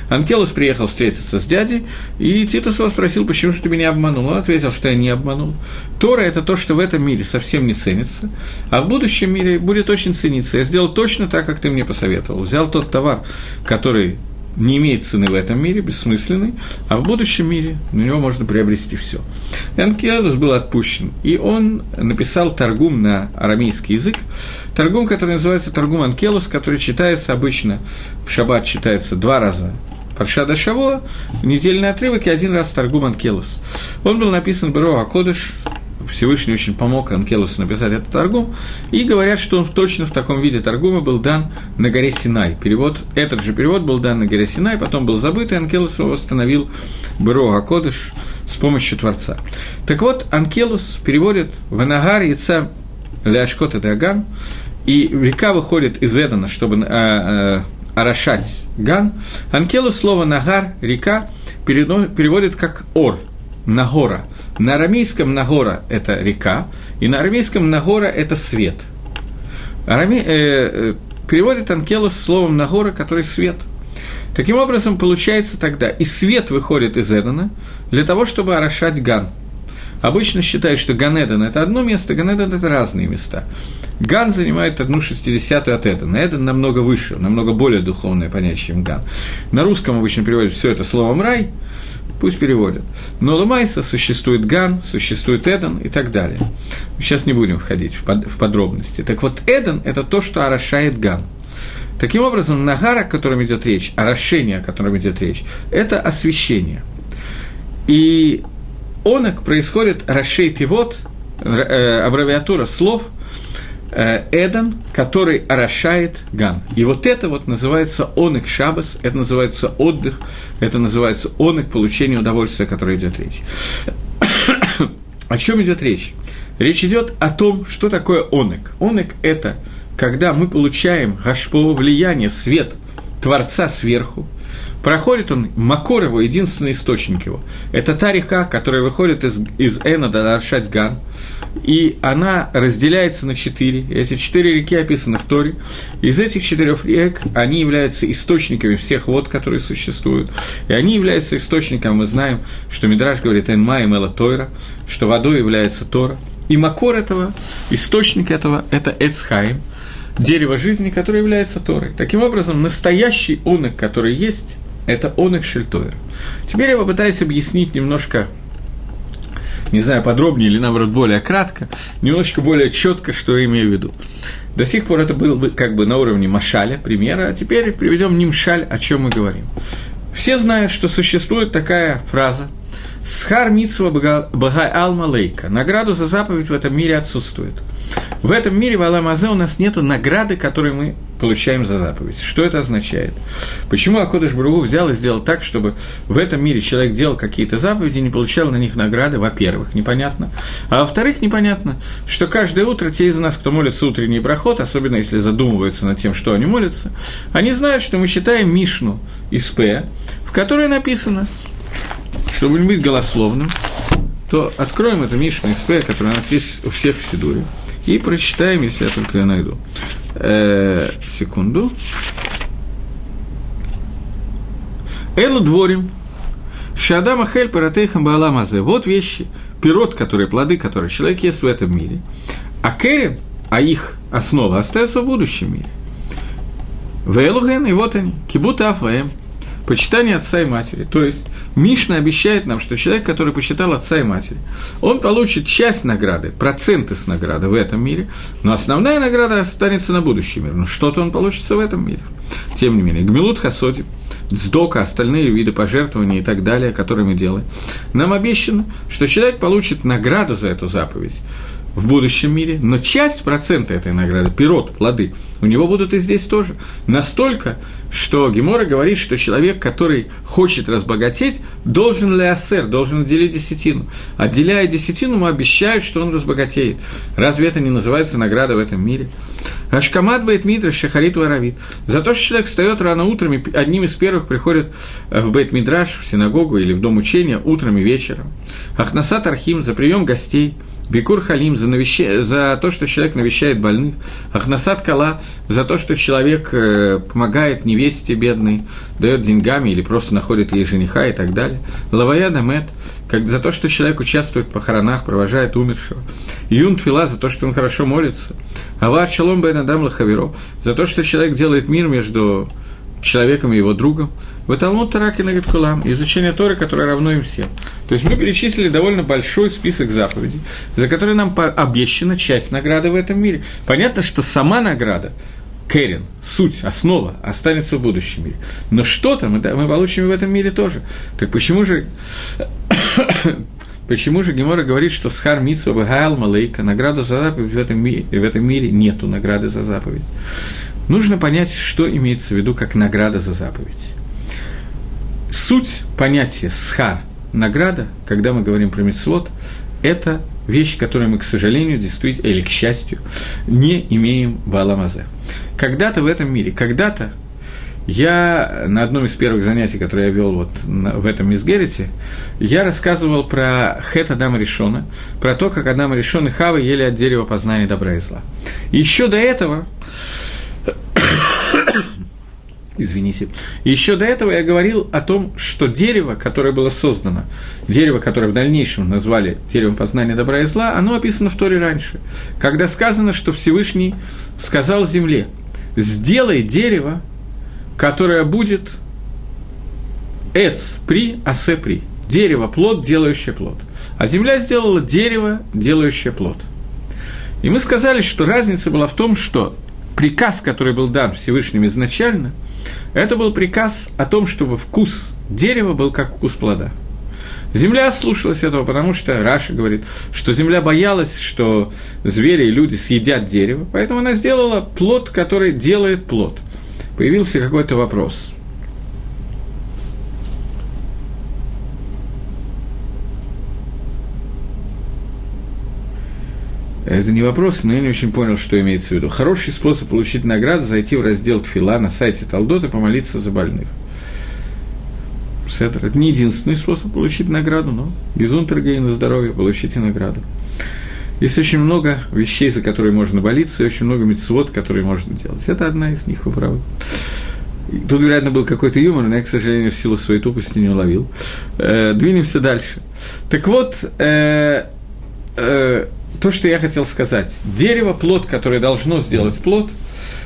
Анкелос приехал встретиться с дядей, и Титус его спросил, почему же ты меня обманул. Он ответил, что я не обманул. Тора – это то, что в этом мире совсем не ценится, а в будущем мире будет очень цениться. Я сделал точно так, как ты мне посоветовал. Взял тот товар, который не имеет цены в этом мире, бессмысленный, а в будущем мире на него можно приобрести все. Энкиадус был отпущен, и он написал торгум на арамейский язык, торгум, который называется торгум Анкелус, который читается обычно, в шаббат читается два раза Паршада Шаво, недельный отрывок и один раз Таргум Анкелус. Он был написан Беро Акодыш, Всевышний очень помог Анкелусу написать этот торгум, и говорят, что он точно в таком виде торгума был дан на горе Синай. Перевод, этот же перевод был дан на горе Синай, потом был забыт, и Анкелус его восстановил Бро Акодыш с помощью Творца. Так вот, Анкелус переводит «Ванагар яйца ляшкот Даган», и река выходит из Эдена, чтобы э, э, орошать Ган. Анкелус слово «нагар», река, переводит как «ор», Нагора. На арамейском Нагора – это река, и на арамейском Нагора – это свет. Араме... Э, э, переводит Анкелос словом Нагора, который свет. Таким образом, получается тогда, и свет выходит из Эдена для того, чтобы орошать גן. Обычно считают, что גן עדן – это одно место, גן עדן – это разные места. גן занимает одну шестидесятую от Эдена. Эден намного выше, намного более духовное понятие, чем גן. На русском обычно переводят все это словом «рай», Пусть переводят. Но למעשה существует גן, существует Эден и так далее. Сейчас не будем входить в, под, в подробности. Так вот, Эден – это то, что орошает גן. Таким образом, Нагара, о котором идет речь, орошение, о котором идет речь, это освещение. И онок происходит, расшейт и вот, э, аббревиатура слов – Э, Эдан, который орошает Ган. И вот это вот называется онек шабас, это называется отдых, это называется онек получение удовольствия, о котором идет речь. (coughs) о чем идет речь? Речь идет о том, что такое онек. Онек – это когда мы получаем гашпо влияние, свет Творца сверху, проходит он, Макор его, единственный источник его. Это та река, которая выходит из, из Эна до Аршать Ган, и она разделяется на четыре. Эти четыре реки описаны в Торе. Из этих четырех рек они являются источниками всех вод, которые существуют. И они являются источником, мы знаем, что Мидраш говорит «Энма и Мела Тойра», что водой является Тора. И макор этого, источник этого – это Эцхайм, дерево жизни, которое является Торой. Таким образом, настоящий онок, который есть, это онок Шельтойр. Теперь я попытаюсь объяснить немножко не знаю, подробнее или, наоборот, более кратко, немножечко более четко, что я имею в виду. До сих пор это было бы как бы на уровне машаля, примера, а теперь приведем нимшаль, о чем мы говорим. Все знают, что существует такая фраза «Схар митсва багай алма лейка» – награду за заповедь в этом мире отсутствует – в этом мире в Аламазе у нас нет награды, которую мы получаем за заповедь. Что это означает? Почему Акодыш Бругу взял и сделал так, чтобы в этом мире человек делал какие-то заповеди и не получал на них награды, во-первых, непонятно. А во-вторых, непонятно, что каждое утро те из нас, кто молится утренний проход, особенно если задумываются над тем, что они молятся, они знают, что мы читаем Мишну из П, в которой написано, чтобы не быть голословным, то откроем эту Мишну из П, которая у нас есть у всех в Сидуре – и прочитаем, если я только найду. Э, секунду. Элу дворим. Шадама хель паратейхам бааламазе. Вот вещи, пирот, которые, плоды, которые человек ест в этом мире. А керем, а их основа остается в будущем мире. Вейлуген, и вот они, кибута афаем, почитание отца и матери. То есть Мишна обещает нам, что человек, который посчитал отца и матери, он получит часть награды, проценты с награды в этом мире, но основная награда останется на будущем мире. Но что-то он получится в этом мире. Тем не менее, Гмилут Хасоди, Дздока, остальные виды пожертвований и так далее, которые мы делаем, нам обещано, что человек получит награду за эту заповедь в будущем мире, но часть процента этой награды, пирот, плоды, у него будут и здесь тоже. Настолько, что Гемора говорит, что человек, который хочет разбогатеть, должен лясер, должен уделить десятину. Отделяя десятину, ему обещают, что он разбогатеет. Разве это не называется награда в этом мире? Ашкамат Бейт Мидраш Шахарит Варавит. За то, что человек встает рано утром и одним из первых приходит в Бейт Мидраш, в синагогу или в дом учения утром и вечером. Ахнасат Архим за прием гостей – Бикур Халим за, навеща... за то, что человек навещает больных, Ахнасад Кала за то, что человек э, помогает невесте бедной, дает деньгами или просто находит ей жениха и так далее. Лавая Дамет как за то, что человек участвует в похоронах, провожает умершего. Юн Твила за то, что он хорошо молится. Авар Шалом Бен Адам Лахаверо за то, что человек делает мир между человеком и его другом. В Талмуд Тараки Нагид Кулам, изучение Торы, которое равно им всем. То есть мы перечислили довольно большой список заповедей, за которые нам обещана часть награды в этом мире. Понятно, что сама награда, Кэрин, суть, основа останется в будущем мире. Но что-то мы, мы получим в этом мире тоже. Так почему же (coughs) Почему же Гемора говорит, что Схар Митсу Багаал Малейка, награда за заповедь в этом, мире, в этом мире нету награды за заповедь? Нужно понять, что имеется в виду как награда за заповедь. Суть понятия схар, награда, когда мы говорим про мецвод, это вещь, которую мы, к сожалению, действительно, или к счастью, не имеем в Аламазе. Когда-то в этом мире, когда-то я на одном из первых занятий, которые я вел вот в этом Мизгерите, я рассказывал про Хет Адама Решона, про то, как Адама Решон и Хава ели от дерева познания добра и зла. Еще до этого Извините. Еще до этого я говорил о том, что дерево, которое было создано, дерево, которое в дальнейшем назвали деревом познания добра и зла, оно описано в Торе раньше, когда сказано, что Всевышний сказал земле, сделай дерево, которое будет эц при, асе при. Дерево – плод, делающее плод. А земля сделала дерево, делающее плод. И мы сказали, что разница была в том, что приказ, который был дан Всевышним изначально, это был приказ о том, чтобы вкус дерева был как вкус плода. Земля слушалась этого, потому что Раша говорит, что земля боялась, что звери и люди съедят дерево, поэтому она сделала плод, который делает плод. Появился какой-то вопрос – Это не вопрос, но я не очень понял, что имеется в виду. Хороший способ получить награду – зайти в раздел Тфила на сайте Талдот и помолиться за больных. Седр. Это не единственный способ получить награду, но Гизунтергей на здоровье, получите награду. Есть очень много вещей, за которые можно молиться, и очень много мецвод, которые можно делать. Это одна из них, вы правы. Тут, вероятно, был какой-то юмор, но я, к сожалению, в силу своей тупости не уловил. Э, двинемся дальше. Так вот, э, э, то, что я хотел сказать. Дерево – плод, которое должно сделать плод,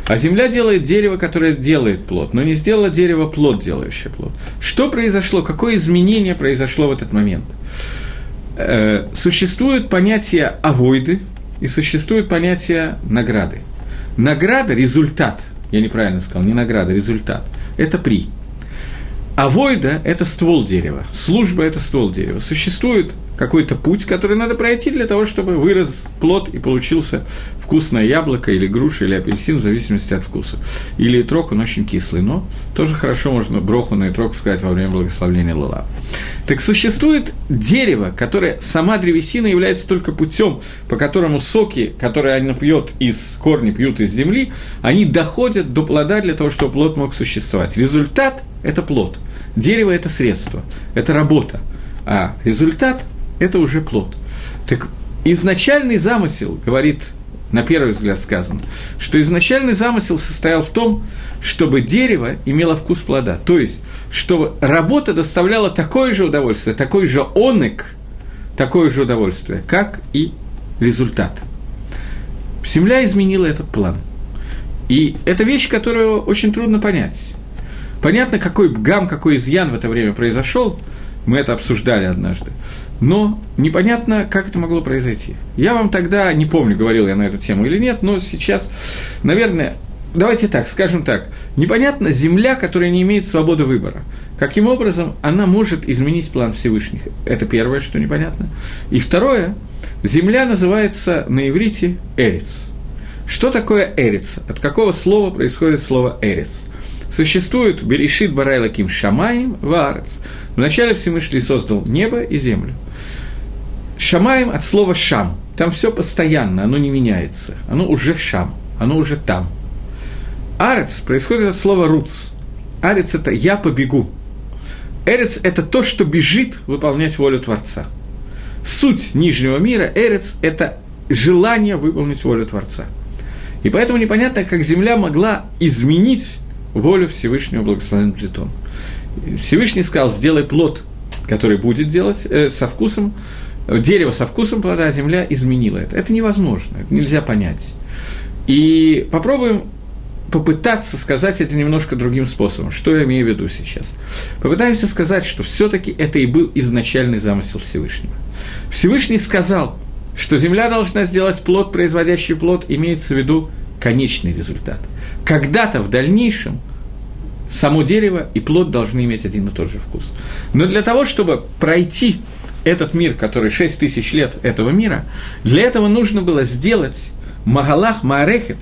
а земля делает дерево, которое делает плод, но не сделала дерево плод, делающее плод. Что произошло? Какое изменение произошло в этот момент? Э, существует понятие авойды и существует понятие награды. Награда – результат. Я неправильно сказал, не награда, результат. Это при. Авойда – это ствол дерева, служба – это ствол дерева. Существует какой-то путь, который надо пройти для того, чтобы вырос плод и получился вкусное яблоко или груша или апельсин, в зависимости от вкуса. Или трог, он очень кислый, но тоже хорошо можно броху на трог сказать во время благословления Лула. Так существует дерево, которое сама древесина является только путем, по которому соки, которые она пьет из корни, пьют из земли, они доходят до плода для того, чтобы плод мог существовать. Результат – это плод. Дерево – это средство, это работа. А результат – это уже плод. Так изначальный замысел, говорит на первый взгляд сказано, что изначальный замысел состоял в том, чтобы дерево имело вкус плода. То есть, чтобы работа доставляла такое же удовольствие, такой же онек, такое же удовольствие, как и результат. Земля изменила этот план. И это вещь, которую очень трудно понять. Понятно, какой гам, какой изъян в это время произошел, мы это обсуждали однажды. Но непонятно, как это могло произойти. Я вам тогда, не помню, говорил я на эту тему или нет, но сейчас, наверное, давайте так, скажем так, непонятна земля, которая не имеет свободы выбора. Каким образом она может изменить план Всевышних? Это первое, что непонятно. И второе, земля называется на иврите «эрец». Что такое «эрец»? От какого слова происходит слово «эрец»? Существует Берешит Барайлаким Шамаем Ваарец. Вначале Всевышний создал небо и землю. Шамаем от слова шам. Там все постоянно, оно не меняется. Оно уже шам, оно уже там. Арец происходит от слова руц. Арец – это «я побегу». Эрец – это то, что бежит выполнять волю Творца. Суть нижнего мира, эрец – это желание выполнить волю Творца. И поэтому непонятно, как Земля могла изменить волю Всевышнего благословенным Плетон. Всевышний сказал, сделай плод, который будет делать э, со вкусом, дерево со вкусом плода, а земля изменила это. Это невозможно, это нельзя понять. И попробуем попытаться сказать это немножко другим способом. Что я имею в виду сейчас? Попытаемся сказать, что все-таки это и был изначальный замысел Всевышнего. Всевышний сказал, что земля должна сделать плод, производящий плод, имеется в виду конечный результат. Когда-то в дальнейшем само дерево и плод должны иметь один и тот же вкус. Но для того, чтобы пройти этот мир, который 6 тысяч лет этого мира, для этого нужно было сделать Магалах Маарехет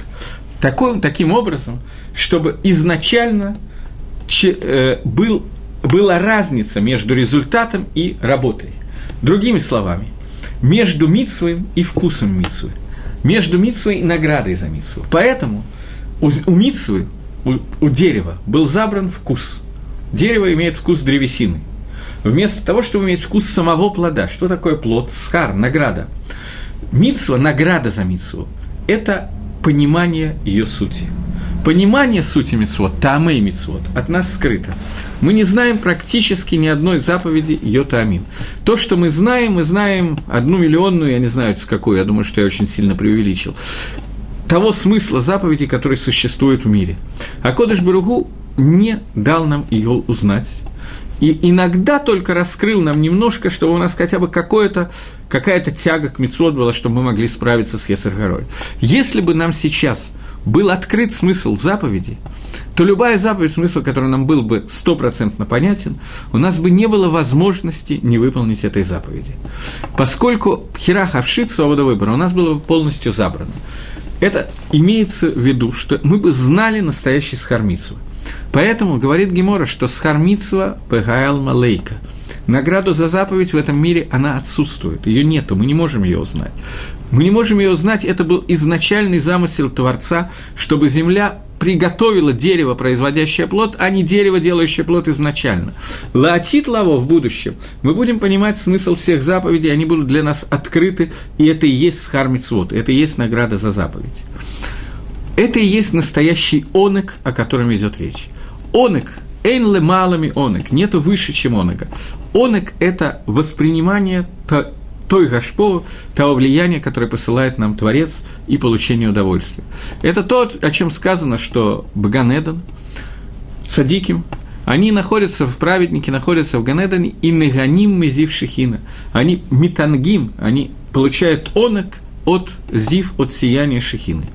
такой, таким образом, чтобы изначально э, был, была разница между результатом и работой. Другими словами, между митсвой и вкусом митсвы между митсвой и наградой за митсву. Поэтому у, у митсвы, у, у дерева был забран вкус. Дерево имеет вкус древесины. Вместо того, чтобы иметь вкус самого плода. Что такое плод? Схар, награда. Митсва, награда за митсву – это понимание ее сути – Понимание сути мицвод, тамы и мицвод, от нас скрыто. Мы не знаем практически ни одной заповеди йота амин. То, что мы знаем, мы знаем одну миллионную, я не знаю, с какой, я думаю, что я очень сильно преувеличил, того смысла заповеди, который существует в мире. А Кодыш Баругу не дал нам ее узнать. И иногда только раскрыл нам немножко, чтобы у нас хотя бы какое-то, какая-то тяга к мецвод была, чтобы мы могли справиться с Ецаргорой. Если бы нам сейчас был открыт смысл заповеди, то любая заповедь, смысл который нам был бы стопроцентно понятен, у нас бы не было возможности не выполнить этой заповеди. Поскольку херах авшит, свобода выбора, у нас было бы полностью забрано. Это имеется в виду, что мы бы знали настоящий схармицу. Поэтому говорит Гемора, что схармицва пегаэл малейка. Награду за заповедь в этом мире, она отсутствует, ее нету, мы не можем ее узнать. Мы не можем ее узнать, это был изначальный замысел Творца, чтобы земля приготовила дерево, производящее плод, а не дерево, делающее плод изначально. Лаотит лаво в будущем. Мы будем понимать смысл всех заповедей, они будут для нас открыты, и это и есть схармицвод, это и есть награда за заповедь. Это и есть настоящий онек, о котором идет речь. Онек, эйн ле малами онек, нету выше, чем онека. Онек – это воспринимание той гашпо, того влияния, которое посылает нам Творец и получение удовольствия. Это то, о чем сказано, что Баганедан, Садиким, они находятся в праведнике, находятся в Ганедане, и Неганим Мезив Шехина. Они метангим, они получают онок от зив, от сияния Шехины.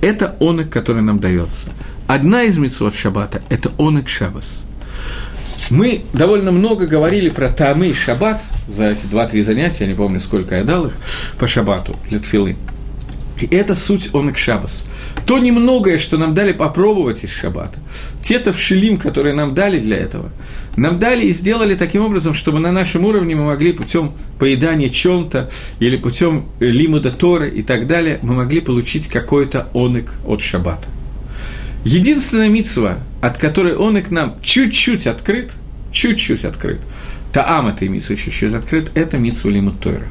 Это онок, который нам дается. Одна из митцвот Шаббата – это онок Шабас – мы довольно много говорили про Тамы и Шаббат за эти два-три занятия, я не помню, сколько я дал их по Шаббату для Тфилы. И это суть онок Шаббас. То немногое, что нам дали попробовать из Шаббата, те-то вшилим, которые нам дали для этого, нам дали и сделали таким образом, чтобы на нашем уровне мы могли путем поедания чем-то или путем лимуда Торы и так далее, мы могли получить какой-то онок от Шаббата. Единственная митсва, от которой он и к нам чуть-чуть открыт, чуть-чуть открыт, Таам этой митсвы чуть-чуть открыт, это митсва Лимут Тойра.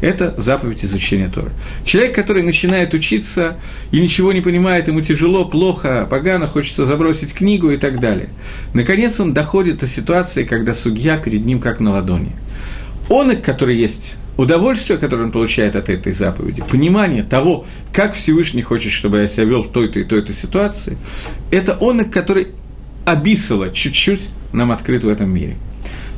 Это заповедь изучения Торы. Человек, который начинает учиться и ничего не понимает, ему тяжело, плохо, погано, хочется забросить книгу и так далее. Наконец он доходит до ситуации, когда судья перед ним как на ладони. Он, который есть удовольствие, которое он получает от этой заповеди, понимание того, как Всевышний хочет, чтобы я себя вел в той-то и той-то ситуации, это он, который обисало чуть-чуть нам открыт в этом мире.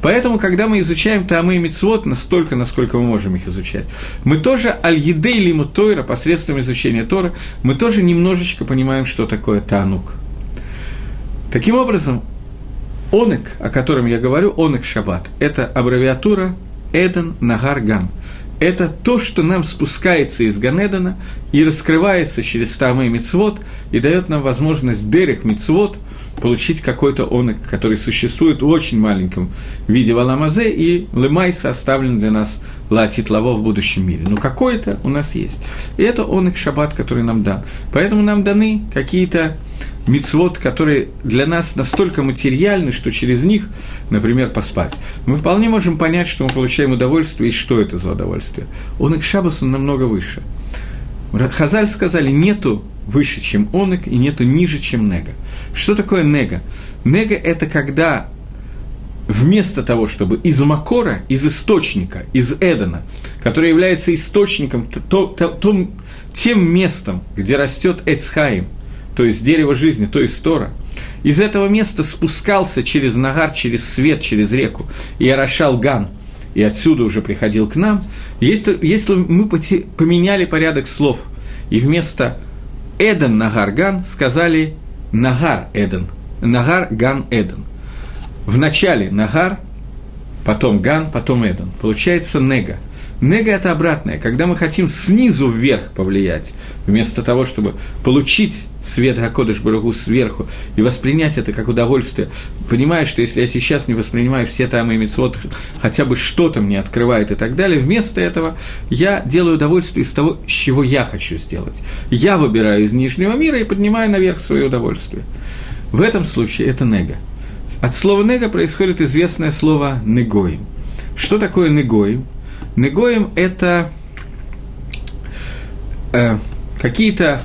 Поэтому, когда мы изучаем Таамы и Мицвод настолько, насколько мы можем их изучать, мы тоже аль-едей лиму Тойра, посредством изучения Тора, мы тоже немножечко понимаем, что такое Таанук. Таким образом, Онек, о котором я говорю, Онек Шаббат, это аббревиатура Эден Нагар Ган. Это то, что нам спускается из Ганедана и раскрывается через Тамы Мицвод и дает нам возможность Дерех Мицвод получить какой-то онок, который существует в очень маленьком виде в Аламазе, и Лемайса оставлен для нас Латит Лаво в будущем мире. Но какой-то у нас есть. И это онок Шаббат, который нам дан. Поэтому нам даны какие-то мицвод, которые для нас настолько материальны, что через них, например, поспать. Мы вполне можем понять, что мы получаем удовольствие, и что это за удовольствие. Он и к Шабасу намного выше. Хазаль сказали, нету выше, чем онек, и нету ниже, чем нега. Что такое нега? Нега – это когда вместо того, чтобы из Макора, из источника, из Эдена, который является источником, то, то, то, тем местом, где растет Эцхаим – то есть дерево жизни, то есть Тора, из этого места спускался через Нагар, через свет, через реку, и орошал Ган, и отсюда уже приходил к нам, если, если мы поменяли порядок слов, и вместо Эден Нагар Ган сказали Нагар Эден, Нагар Ган Эден. Начале Нагар, потом Ган, потом Эден. Получается Нега – Нега – это обратное, когда мы хотим снизу вверх повлиять, вместо того, чтобы получить свет Гакодыш Барагу сверху и воспринять это как удовольствие, понимая, что если я сейчас не воспринимаю все там и митцвот, хотя бы что-то мне открывает и так далее, вместо этого я делаю удовольствие из того, чего я хочу сделать. Я выбираю из нижнего мира и поднимаю наверх свое удовольствие. В этом случае это нега. От слова нега происходит известное слово негоим. Что такое негоим? Негоем – это э, какие-то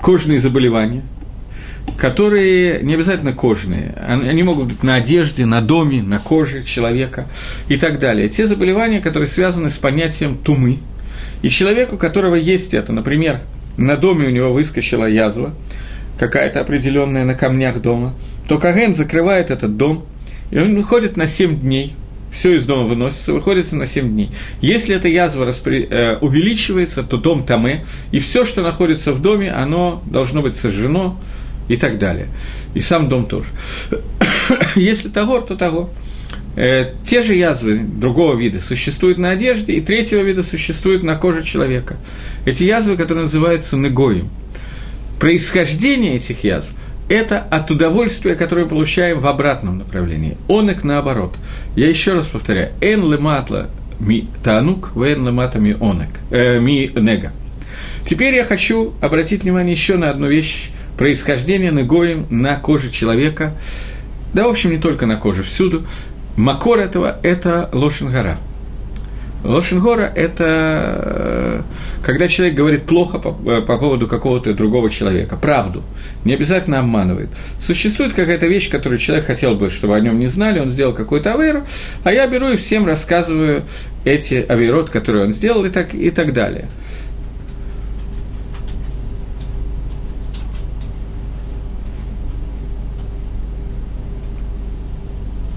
кожные заболевания, которые не обязательно кожные, они могут быть на одежде, на доме, на коже человека и так далее. Те заболевания, которые связаны с понятием тумы. И человеку, у которого есть это, например, на доме у него выскочила язва, какая-то определенная на камнях дома, то Каген закрывает этот дом, и он выходит на 7 дней – все из дома выносится, выходится на 7 дней. Если эта язва распри... э, увеличивается, то дом таме, и все, что находится в доме, оно должно быть сожжено и так далее. И сам дом тоже. (coughs) Если того, то того. Э, те же язвы другого вида существуют на одежде, и третьего вида существуют на коже человека. Эти язвы, которые называются негоем. Происхождение этих язв – это от удовольствия, которое получаем в обратном направлении. Онек наоборот. Я еще раз повторяю. Эн лематла ми танук, вен лемата ми онек, э, ми нега. Теперь я хочу обратить внимание еще на одну вещь происхождение Негоем на коже человека, да, в общем, не только на коже, всюду. Макор этого – это Лошенгара – Лошенгора – это э, когда человек говорит плохо по, э, по поводу какого-то другого человека, правду, не обязательно обманывает. Существует какая-то вещь, которую человек хотел бы, чтобы о нем не знали, он сделал какую-то аверу, а я беру и всем рассказываю эти аверот, которые он сделал, и так, и так далее.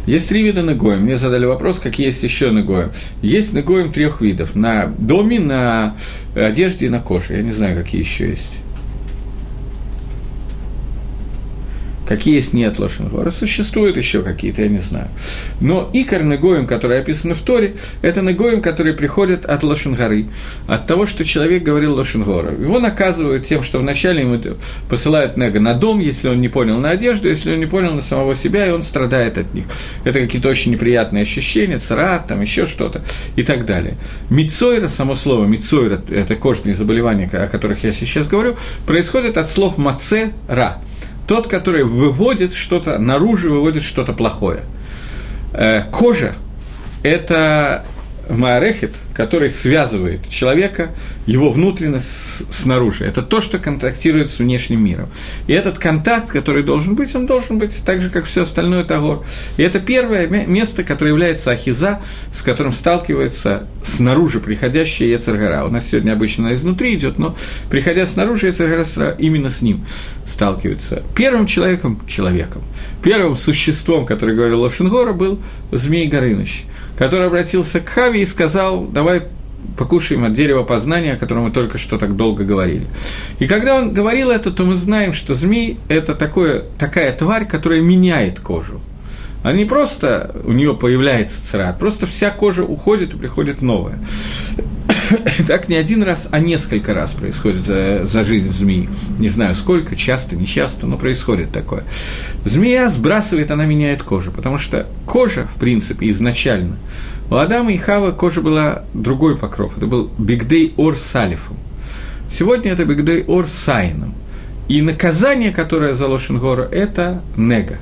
Есть три вида негоем. Мне задали вопрос, какие есть еще негоем. Есть негоем трех видов. На доме, на одежде и на коже. Я не знаю, какие еще есть. Какие есть нет Лошенгора? Существуют еще какие-то, я не знаю. Но икор Негоем, который описан в Торе, это Негоем, которые приходят от Лошенгоры, от того, что человек говорил Лошенгора. Его наказывают тем, что вначале ему посылают Нега на дом, если он не понял на одежду, если он не понял на самого себя, и он страдает от них. Это какие-то очень неприятные ощущения, царат, там еще что-то и так далее. Мицойра, само слово Мицойра, это кожные заболевания, о которых я сейчас говорю, происходит от слов маце тот, который выводит что-то наружу, выводит что-то плохое. Э, кожа – это Маарехет, который связывает человека, его внутренность снаружи. Это то, что контактирует с внешним миром. И этот контакт, который должен быть, он должен быть так же, как все остальное Тагор. И это первое место, которое является Ахиза, с которым сталкивается снаружи приходящая Ецаргара. У нас сегодня обычно изнутри идет, но приходя снаружи, Ецаргара именно с ним сталкивается. Первым человеком, человеком, первым существом, который говорил Лошенгора, был Змей Горыныч – который обратился к Хави и сказал, давай покушаем от дерева познания, о котором мы только что так долго говорили. И когда он говорил это, то мы знаем, что змей – это такое, такая тварь, которая меняет кожу. А не просто у нее появляется церат, просто вся кожа уходит и приходит новая. (coughs) так не один раз, а несколько раз происходит за, за жизнь змеи. Не знаю сколько, часто, не часто, но происходит такое. Змея сбрасывает, она меняет кожу, потому что кожа, в принципе, изначально, у Адама и Хава кожа была другой покров, это был Бигдей Ор Салифом. Сегодня это Бигдей Ор Сайном. И наказание, которое за Лошенгора, это нега.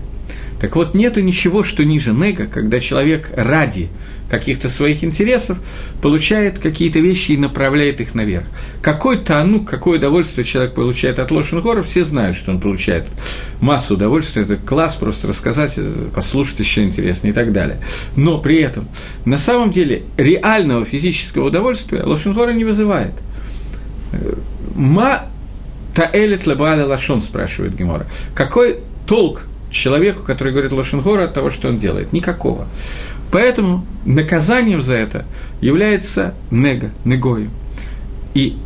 Так вот, нету ничего, что ниже нега, когда человек ради каких-то своих интересов, получает какие-то вещи и направляет их наверх. Какой-то ну, какое удовольствие человек получает от Лошенгора, все знают, что он получает массу удовольствия, это класс просто рассказать, послушать еще интересно и так далее. Но при этом, на самом деле, реального физического удовольствия Лошенгора не вызывает. Ма таэлит лабаля лашон, спрашивает Гемора. Какой толк человеку, который говорит Лошенгора, от того, что он делает? Никакого. Поэтому наказанием за это является нега, негою. И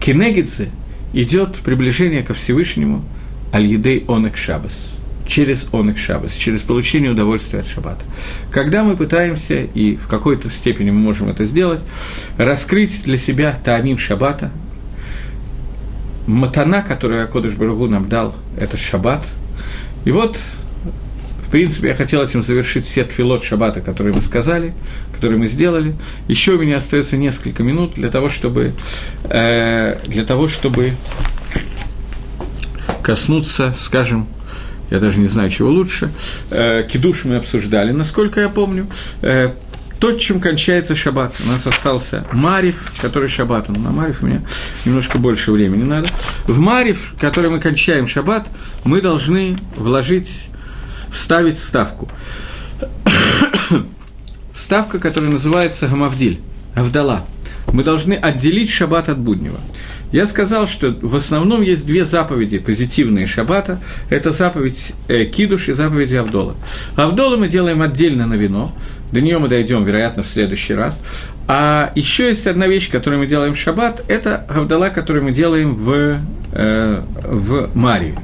кенегидзе идет приближение ко Всевышнему аль-едей онек шабас через онек шабас, через получение удовольствия от шаббата. Когда мы пытаемся, и в какой-то степени мы можем это сделать, раскрыть для себя таамим шаббата, матана, которую Акодыш Барагу нам дал, это шаббат. И вот в принципе, я хотел этим завершить все твилот шаббата, которые мы сказали, которые мы сделали. Еще у меня остается несколько минут для того, чтобы, э, для того, чтобы коснуться, скажем, я даже не знаю, чего лучше. Э, кидуш мы обсуждали, насколько я помню. Э, то, чем кончается шаббат. У нас остался Марив, который шаббат. На Марив у меня немножко больше времени надо. В Марив, который мы кончаем шаббат, мы должны вложить вставить вставку. (coughs) Вставка, которая называется гамавдиль, авдала. Мы должны отделить шаббат от буднего. Я сказал, что в основном есть две заповеди позитивные шаббата. Это заповедь э, Кидуш и заповедь Авдола. Авдола мы делаем отдельно на вино. До нее мы дойдем, вероятно, в следующий раз. А еще есть одна вещь, которую мы делаем в шаббат. Это Авдала, которую мы делаем в, э, в Марии.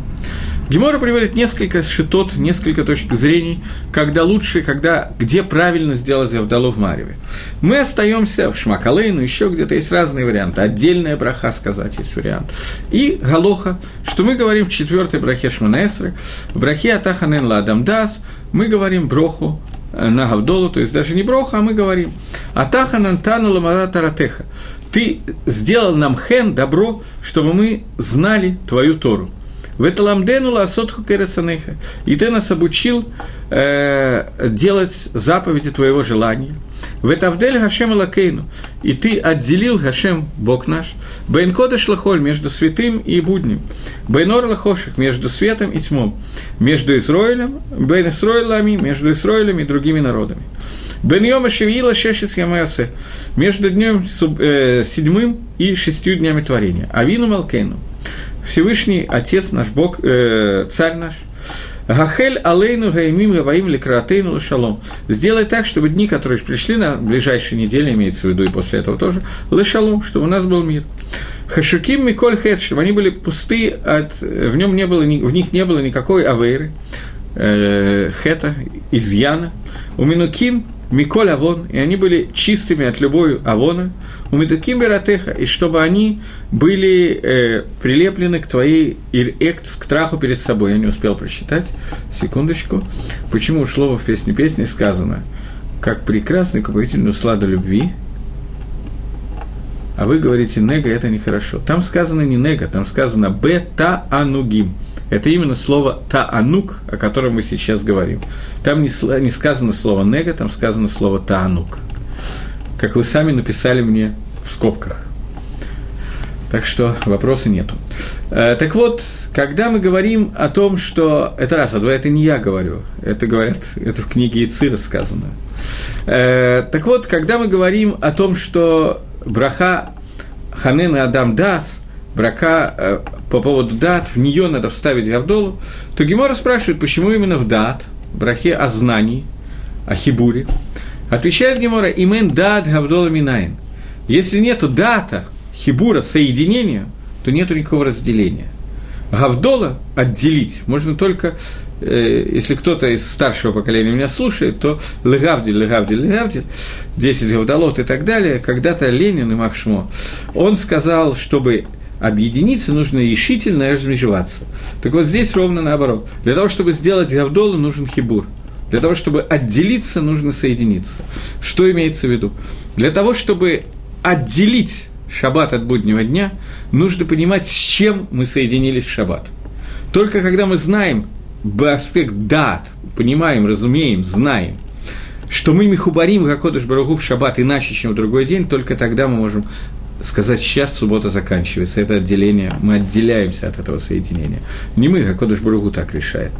Гемора приводит несколько шитот, несколько точек зрений, когда лучше, когда, где правильно сделать Авдалу в Мареве. Мы остаемся в Шмакалейну, еще где-то есть разные варианты. Отдельная браха сказать есть вариант. И Галоха, что мы говорим в четвертой брахе Шманаэсры, в брахе Атаханен Ладамдас, мы говорим броху э, на Гавдолу, то есть даже не броха, а мы говорим Атаханан Тану Ламара Таратеха. Ты сделал нам хен, добро, чтобы мы знали твою Тору. Веталамдену ласотху керецанеха. И ты нас обучил э, делать заповеди твоего желания. Ветавдель Гашем Лакейну. И ты отделил Гашем, Бог наш, Бейн Кодыш Лахоль, между святым и будним. Бейнор Лахоших, между светом и тьмом. Между Израилем, Бейн Исроилами, между Израилем и другими народами. Бен Йома Шевила Шешис Ямасе, между днем э, седьмым и шестью днями творения. Авину Малкейну. Всевышний Отец наш, Бог, э, Царь наш – Гахель алейну гаймим гаваим лекратейну шалом. Сделай так, чтобы дни, которые пришли на ближайшие недели, имеется в виду и после этого тоже, лешалом, чтобы у нас был мир. Хашуким Миколь Хет, чтобы они были пусты, от, в, нем не было, в них не было никакой авейры, э, хета, изъяна. У Минуким Миколь Авон, и они были чистыми от любой Авона, у Медуким Бератеха, и чтобы они были э, прилеплены к твоей ирект, к траху перед собой. Я не успел прочитать, секундочку. Почему ушло в песне песни сказано, как прекрасный купительный услада любви, а вы говорите нега, это нехорошо. Там сказано не нега, там сказано бета анугим – это именно слово «таанук», о котором мы сейчас говорим. Там не, сказано слово «нега», там сказано слово «таанук». Как вы сами написали мне в скобках. Так что вопроса нету. Э, так вот, когда мы говорим о том, что... Это раз, а два, это не я говорю. Это говорят, это в книге Ицира сказано. Э, так вот, когда мы говорим о том, что браха Ханен Адам Дас, брака э, по поводу дат, в нее надо вставить Гавдолу, то Гемора спрашивает, почему именно в дат, брахе о знании, о хибуре. Отвечает Гемора, имен дат Гавдола Минайн. Если нету дата, хибура, соединения, то нету никакого разделения. Гавдола отделить можно только, э, если кто-то из старшего поколения меня слушает, то Легавдиль, Легавдиль, Легавдиль, 10 Гавдолот и так далее, когда-то Ленин и Махшмо, он сказал, чтобы объединиться, нужно решительно размежеваться. Так вот здесь ровно наоборот. Для того, чтобы сделать Гавдолу, нужен хибур. Для того, чтобы отделиться, нужно соединиться. Что имеется в виду? Для того, чтобы отделить шаббат от буднего дня, нужно понимать, с чем мы соединились в шаббат. Только когда мы знаем аспект дат, понимаем, разумеем, знаем, что мы михубарим Гакодыш Барагу в шаббат иначе, чем в другой день, только тогда мы можем сказать, сейчас суббота заканчивается, это отделение, мы отделяемся от этого соединения. Не мы, Хакодыш Баругу так решает.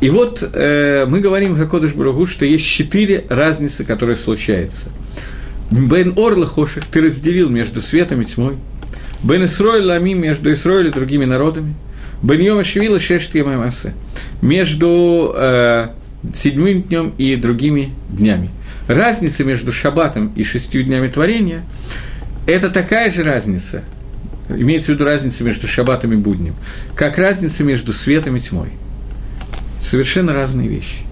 И вот э, мы говорим Хакодыш Баругу, что есть четыре разницы, которые случаются. Бен Орла Хоших, ты разделил между светом и тьмой. Бен Исроиль Лами между Исроиль и другими народами. Бен Йома Швила Шешт Ямамасе. Между э, седьмым днем и другими днями. Разница между Шаббатом и шестью днями творения это такая же разница, имеется в виду разница между шаббатом и буднем, как разница между светом и тьмой. Совершенно разные вещи.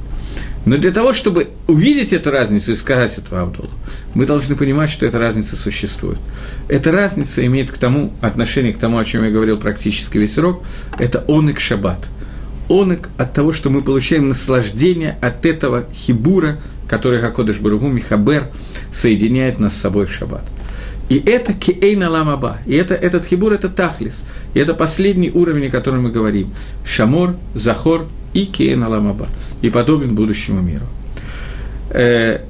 Но для того, чтобы увидеть эту разницу и сказать эту Авдолу, мы должны понимать, что эта разница существует. Эта разница имеет к тому, отношение к тому, о чем я говорил практически весь урок, это онек шаббат. Онек от того, что мы получаем наслаждение от этого хибура, который Хакодыш Баругу Михабер соединяет нас с собой в шаббат. И это киэйна ламаба. И это, этот хибур – это тахлис. И это последний уровень, о котором мы говорим. Шамор, Захор и киэйна ламаба. И подобен будущему миру. Э,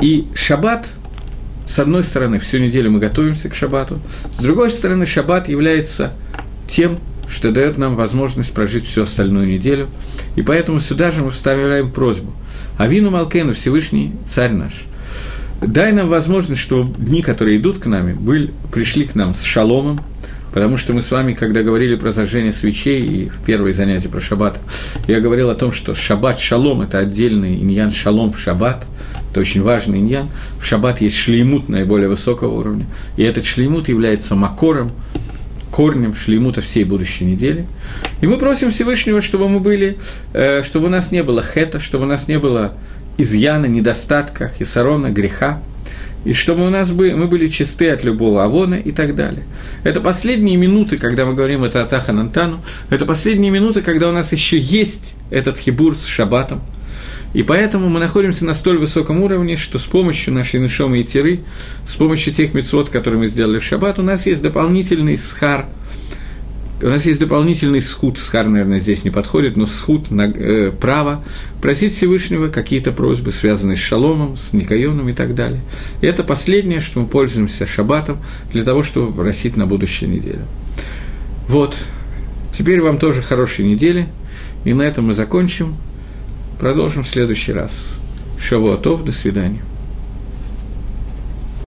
и шаббат, с одной стороны, всю неделю мы готовимся к шаббату, с другой стороны, шаббат является тем, что дает нам возможность прожить всю остальную неделю. И поэтому сюда же мы вставляем просьбу. Авину Малкену, Всевышний Царь наш – дай нам возможность, чтобы дни, которые идут к нами, были, пришли к нам с шаломом, потому что мы с вами, когда говорили про зажжение свечей и в первые занятия про шаббат, я говорил о том, что шаббат шалом – это отдельный иньян шалом в шаббат, это очень важный иньян. В шаббат есть шлеймут наиболее высокого уровня, и этот шлеймут является макором, корнем шлеймута всей будущей недели. И мы просим Всевышнего, чтобы мы были, э, чтобы у нас не было хета, чтобы у нас не было изъяна, недостатка, хисарона, греха, и чтобы у нас бы, мы были чисты от любого авона и так далее. Это последние минуты, когда мы говорим это Атаха Нантану, это последние минуты, когда у нас еще есть этот хибур с шаббатом, и поэтому мы находимся на столь высоком уровне, что с помощью нашей нишомы и тиры, с помощью тех мецвод, которые мы сделали в шаббат, у нас есть дополнительный схар, У нас есть дополнительный схуд, схар, наверное, здесь не подходит, но схуд на э, право просить Всевышнего какие-то просьбы, связанные с шаломом, с Никайоном и так далее. И это последнее, что мы пользуемся шаббатом для того, чтобы просить на будущую неделю. Вот. Теперь вам тоже хорошей недели. И на этом мы закончим. Продолжим в следующий раз. Шавуатов, до свидания.